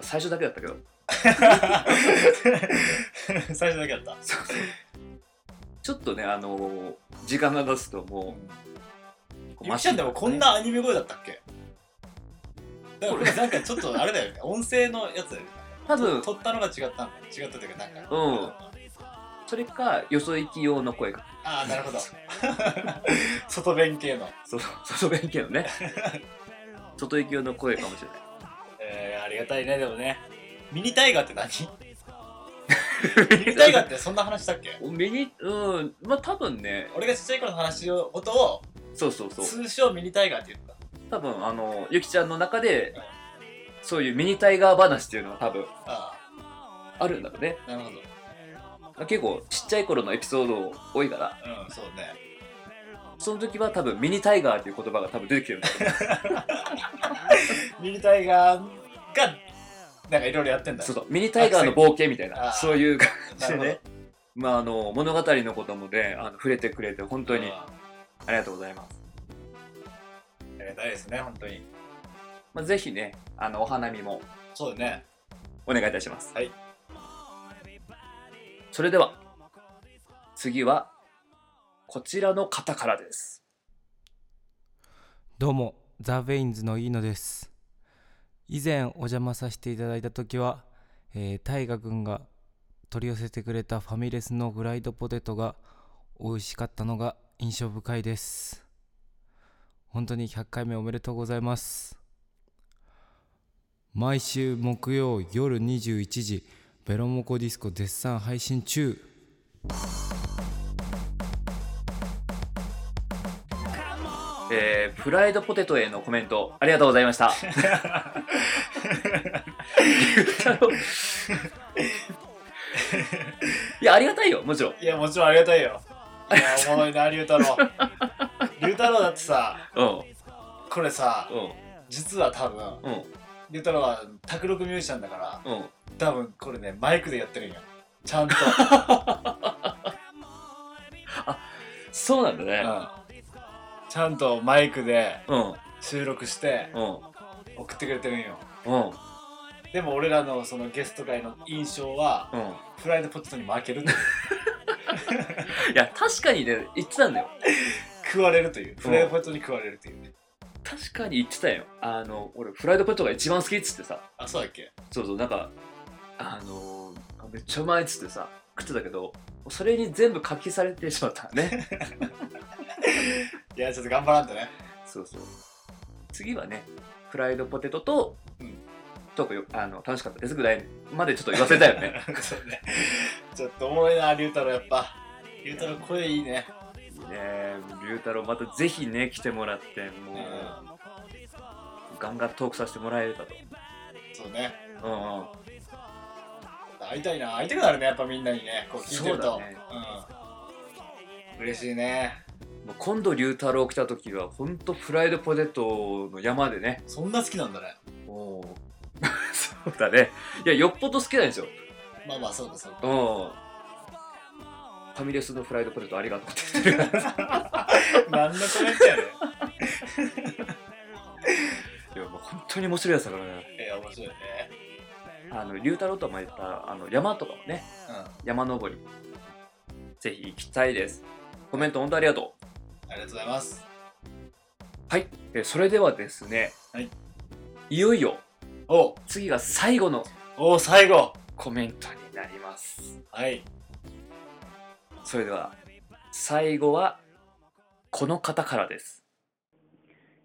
最初だけだったけど。最初だけだったちょっとねあの時間が経つともう、ゆきちゃんでもこんなアニメ声だったっけ？だからこれなんかちょっとあれだよね。音声のやつだよね。多分。撮ったのが違ったんだよ違ったというかなん。かうん。それかよそ行き用の声がああなるほど。外弁系の。そう外弁慶のね。外行き用の声かもしれない。えー、ありがたいねでもね。ミニタイガーって何？ミニタイガーってそんな話したっけ？ミニうん。まあ多分ね。俺がちっちゃい頃の話のことをそうそうそう。通称ミニタイガーって言った。多分あのゆきちゃんの中でそういうミニタイガー話っていうのは多分ああ。るんだろうね。あなるほど。結構ちっちゃい頃のエピソード多いから。うんそうね。その時は多分ミニタイガーっていう言葉が多分出てきてるんだと思うミニタイガーがなんかいろいろやってんだそうそう。ミニタイガーの冒険みたいな。そういう感じでなるねまああの物語のこともねあの触れてくれて本当にありがとうございます、ありがたいですね本当に。まあ、ぜひねあのお花見もそうだね。お願いいたします。はい。それでは次はこちらの方からです。どうもザ・ベインズの飯野です以前お邪魔させていただいた時は、えー、大河君が取り寄せてくれたファミレスのフライドポテトが美味しかったのが印象深いです。本当に100回目おめでとうございます。毎週木曜夜21時ベロモコディスコ絶賛配信中。えー、フライドポテトへのコメントありがとうございました。いやありがたいよもちろん。いやもちろんありがたいよ。いやおもろいな龍太郎。龍太郎だってさうん。これさうん。実は多分うん。龍太郎は卓録ミュージシャンだからうん。多分これねマイクでやってるんよ。ちゃんと。そうなんだねちゃんとマイクでうん。収録してうん。送ってくれてるんよ。うん。でも俺らのそのゲスト会の印象はうん。フライドポテトに負けるという。いや確かにね言ってたんだよ。食われるという。フライドポテトに食われるという。ね確かに言ってたよ。あの俺フライドポテトが一番好きっつってさ。あそうだっけ？そうそうなんかあのーめっちゃうまいっつってさ食ってたけどそれに全部書きされてしまったね いやちょっと頑張らんとね。そうそう。次はねフライドポテトと、トークよあの楽しかったですぐらいまでちょっと言わせたよね。そうね。ちょっとおもろいな龍太郎やっぱ。龍太郎声いいね。いいね。龍太郎またぜひね来てもらってもう、ガンガントークさせてもらえればと。そうね。うんうん。会いたいな会いたくなるねやっぱみんなにねこう聞いてるとそうだねうん嬉しいね今度龍太郎来た時はほんとフライドポテトの山でね。そんな好きなんだね。おー そうだね。いやよっぽど好きなんですよ。まあまあそうだそうだ。うん。ファミレスのフライドポテトありがとうって言ってる。何のコメントやね いやもう本当に面白いやつだからね。えー、面白いね。あの龍太郎とも言ったあの山とかもね、山登り。ぜひ行きたいです。コメント本当ありがとうありがとうございます。はい、えーそれではですね、はい、いよいよお。次が最後のお最後。コメントになります。はい。それでは最後はこの方からです。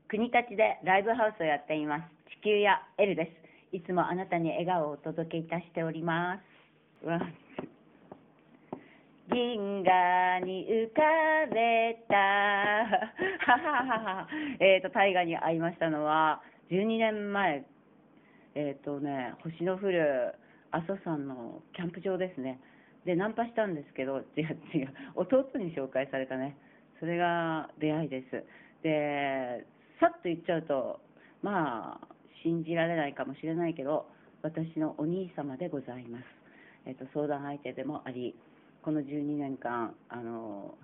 国立でライブハウスをやっています。地球や L です。いつもあなたに笑顔をお届けいたしております。わ銀河に浮かべた。えっと大河に会いましたのは12年前。えっ、とね星の降る阿蘇山のキャンプ場ですね。でナンパしたんですけど違う違う。弟に紹介されたね。それが出会いです。でさっと言っちゃうとまあ信じられないかもしれないけど私のお兄様でございます、えっと相談相手でもありこの12年間あの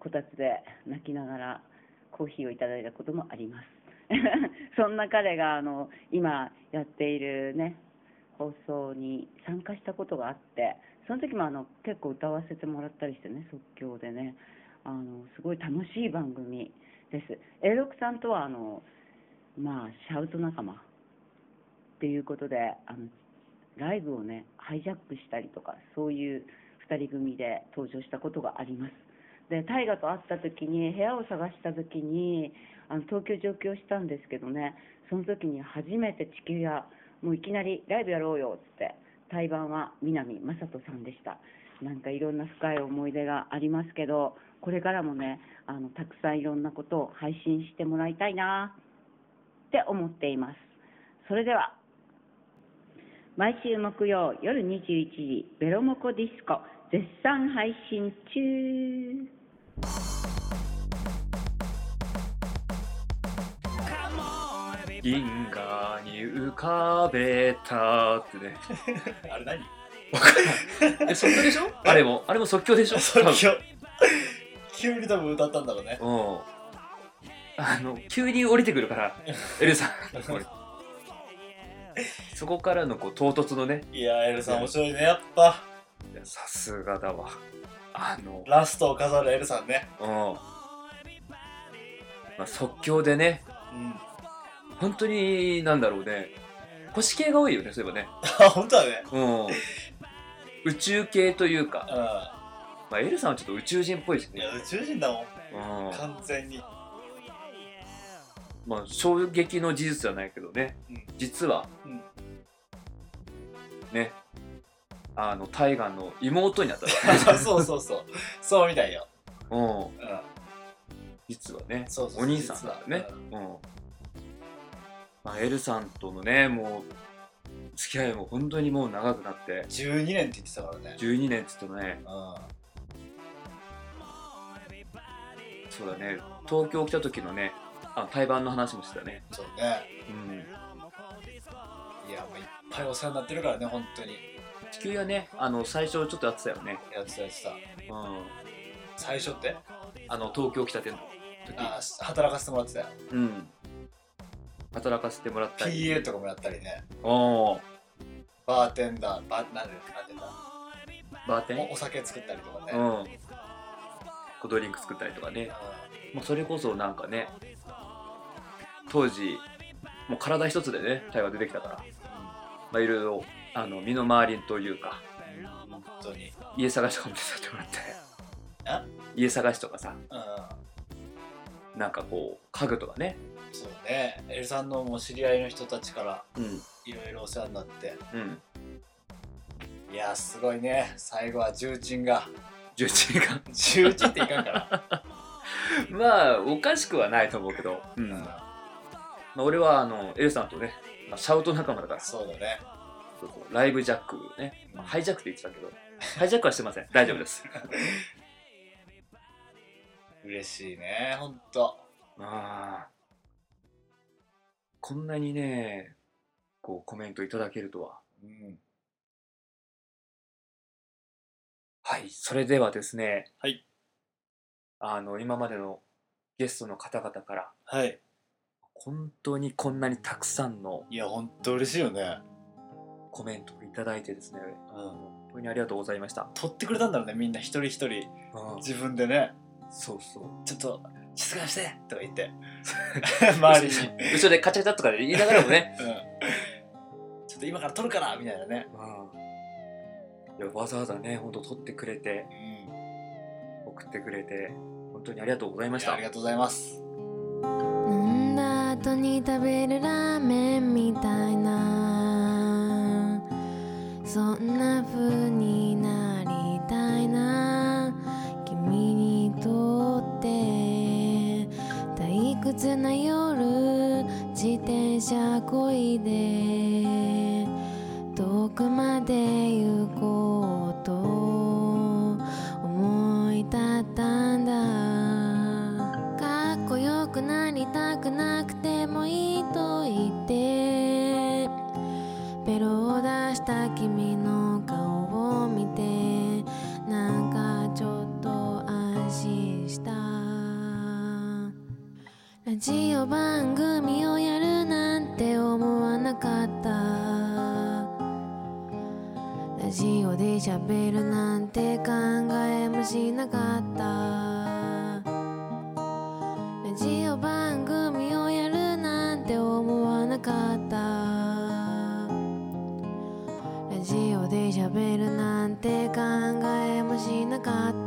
こたつで泣きながらコーヒーをいただいたこともあります。そんな彼があの今やっているね放送に参加したことがあってその時もあの結構歌わせてもらったりしてね即興でねあのすごい楽しい番組です。A6 さんとはあのまあシャウト仲間。っていうことであのライブをねハイジャックしたりとかそういう2人組で登場したことがあります。で大河と会った時に部屋を探した時にあの東京上京したんですけどねその時に初めて地球屋もういきなりライブやろうよっつって対バンは南雅人さんでした。なんかいろんな深い思い出がありますけどこれからもねあのたくさんいろんなことを配信してもらいたいなって思っています。それでは毎週木曜夜21時ベロモコディスコ。絶賛配信中。銀河に浮かべたってね。あれ何？え即興でしょ？あれも。あれも即興でしょ？即興。急に多分歌ったんだろうね。うん。あの急に降りてくるから エルさん。そこからのこう唐突のね。いやエルさん面白いねやっぱいやさすがだわ。あの。ラストを飾るエルさんね。うん、まあ、即興でね。うん。本当になんだろうね。星系が多いよねそういえばね。あ本当だね。うん。宇宙系というか、うん。まあ、エルさんはちょっと宇宙人っぽいしね。いや宇宙人だもん。うん。完全に。まあ衝撃の事実じゃないけどね、うん。実は、うん。ねあのタイガーの妹になった そうそうそう。そうみたいよ。うん。うん実はねそうそうそうお兄さんだね。うん、まあ、エルさんとのねもう付き合いも本当にもう長くなって。12年って言ってたからね。12年っつってもね。うん。そうだね。東京来た時のねあ対バンの話もしてたね。そうね。うん。いやもういっぱいお世話になってるからね本当に地球屋ね。あの最初ちょっとやってたよね。やってたやってた。うん。最初って？あの東京来たての時。あ働かせてもらってたよ。うん。働かせてもらったり。PA とかもやったりね。おおバーテンダーバなんでなんて言うんだバーテン？おお酒作ったりとかね。うん。こうドリンク作ったりとかね。もうそれこそなんかね当時もう体一つでねタイが出てきたから、まあいろいろあの身の回りというか。本当に。家探しとかも手伝ってもらって。あ家探しとかさ。うん。なんかこう家具とかね。そうね。エルさんのもう知り合いの人たちからうん。いろいろお世話になって。うん。いやすごいね。最後は重鎮が。重鎮が？重鎮っていかんから。まあおかしくはないと思うけど、うん。まあ、俺はあのエルさんとね、まあ、シャウト仲間だから。そうだねそうそう。ライブジャックね、まあハイジャックって言ってたけど。ハイジャックはしてません。大丈夫です。嬉しいねほんと。ああこんなにねこうコメントいただけるとは。うん。はいそれではですね。はい。あの今までのゲストの方々から。はい。本当にこんなにたくさんのいやほんと嬉しいよねコメントをいただいてですね。うん。本当にありがとうございました。撮ってくれたんだろうねみんな一人一人。うん。自分でね。そうそう。ちょっと静かにしてとか言って。周りに。後ろでカチャカチャとかで言いながらもね。うん。ちょっと今から撮るからみたいなね。いやわざわざね本当撮ってくれて。送ってくれて。本当にありがとうございました。ありがとうございます。飲ん。だ後に食べるラーメンみたいなそんな風になりたいな。君にとって退屈な夜自転車こいで。遠くまで行こうと。思い立ったんだ。かっこよくなりたくなくてもいいと。た君の顔を見てなんかちょっと安心した。ラジオ番組をやるなんて思わなかった。ラジオで喋るなんて考えもしなかった。ラジオ番組をやるで喋るなんて考えもしなかった。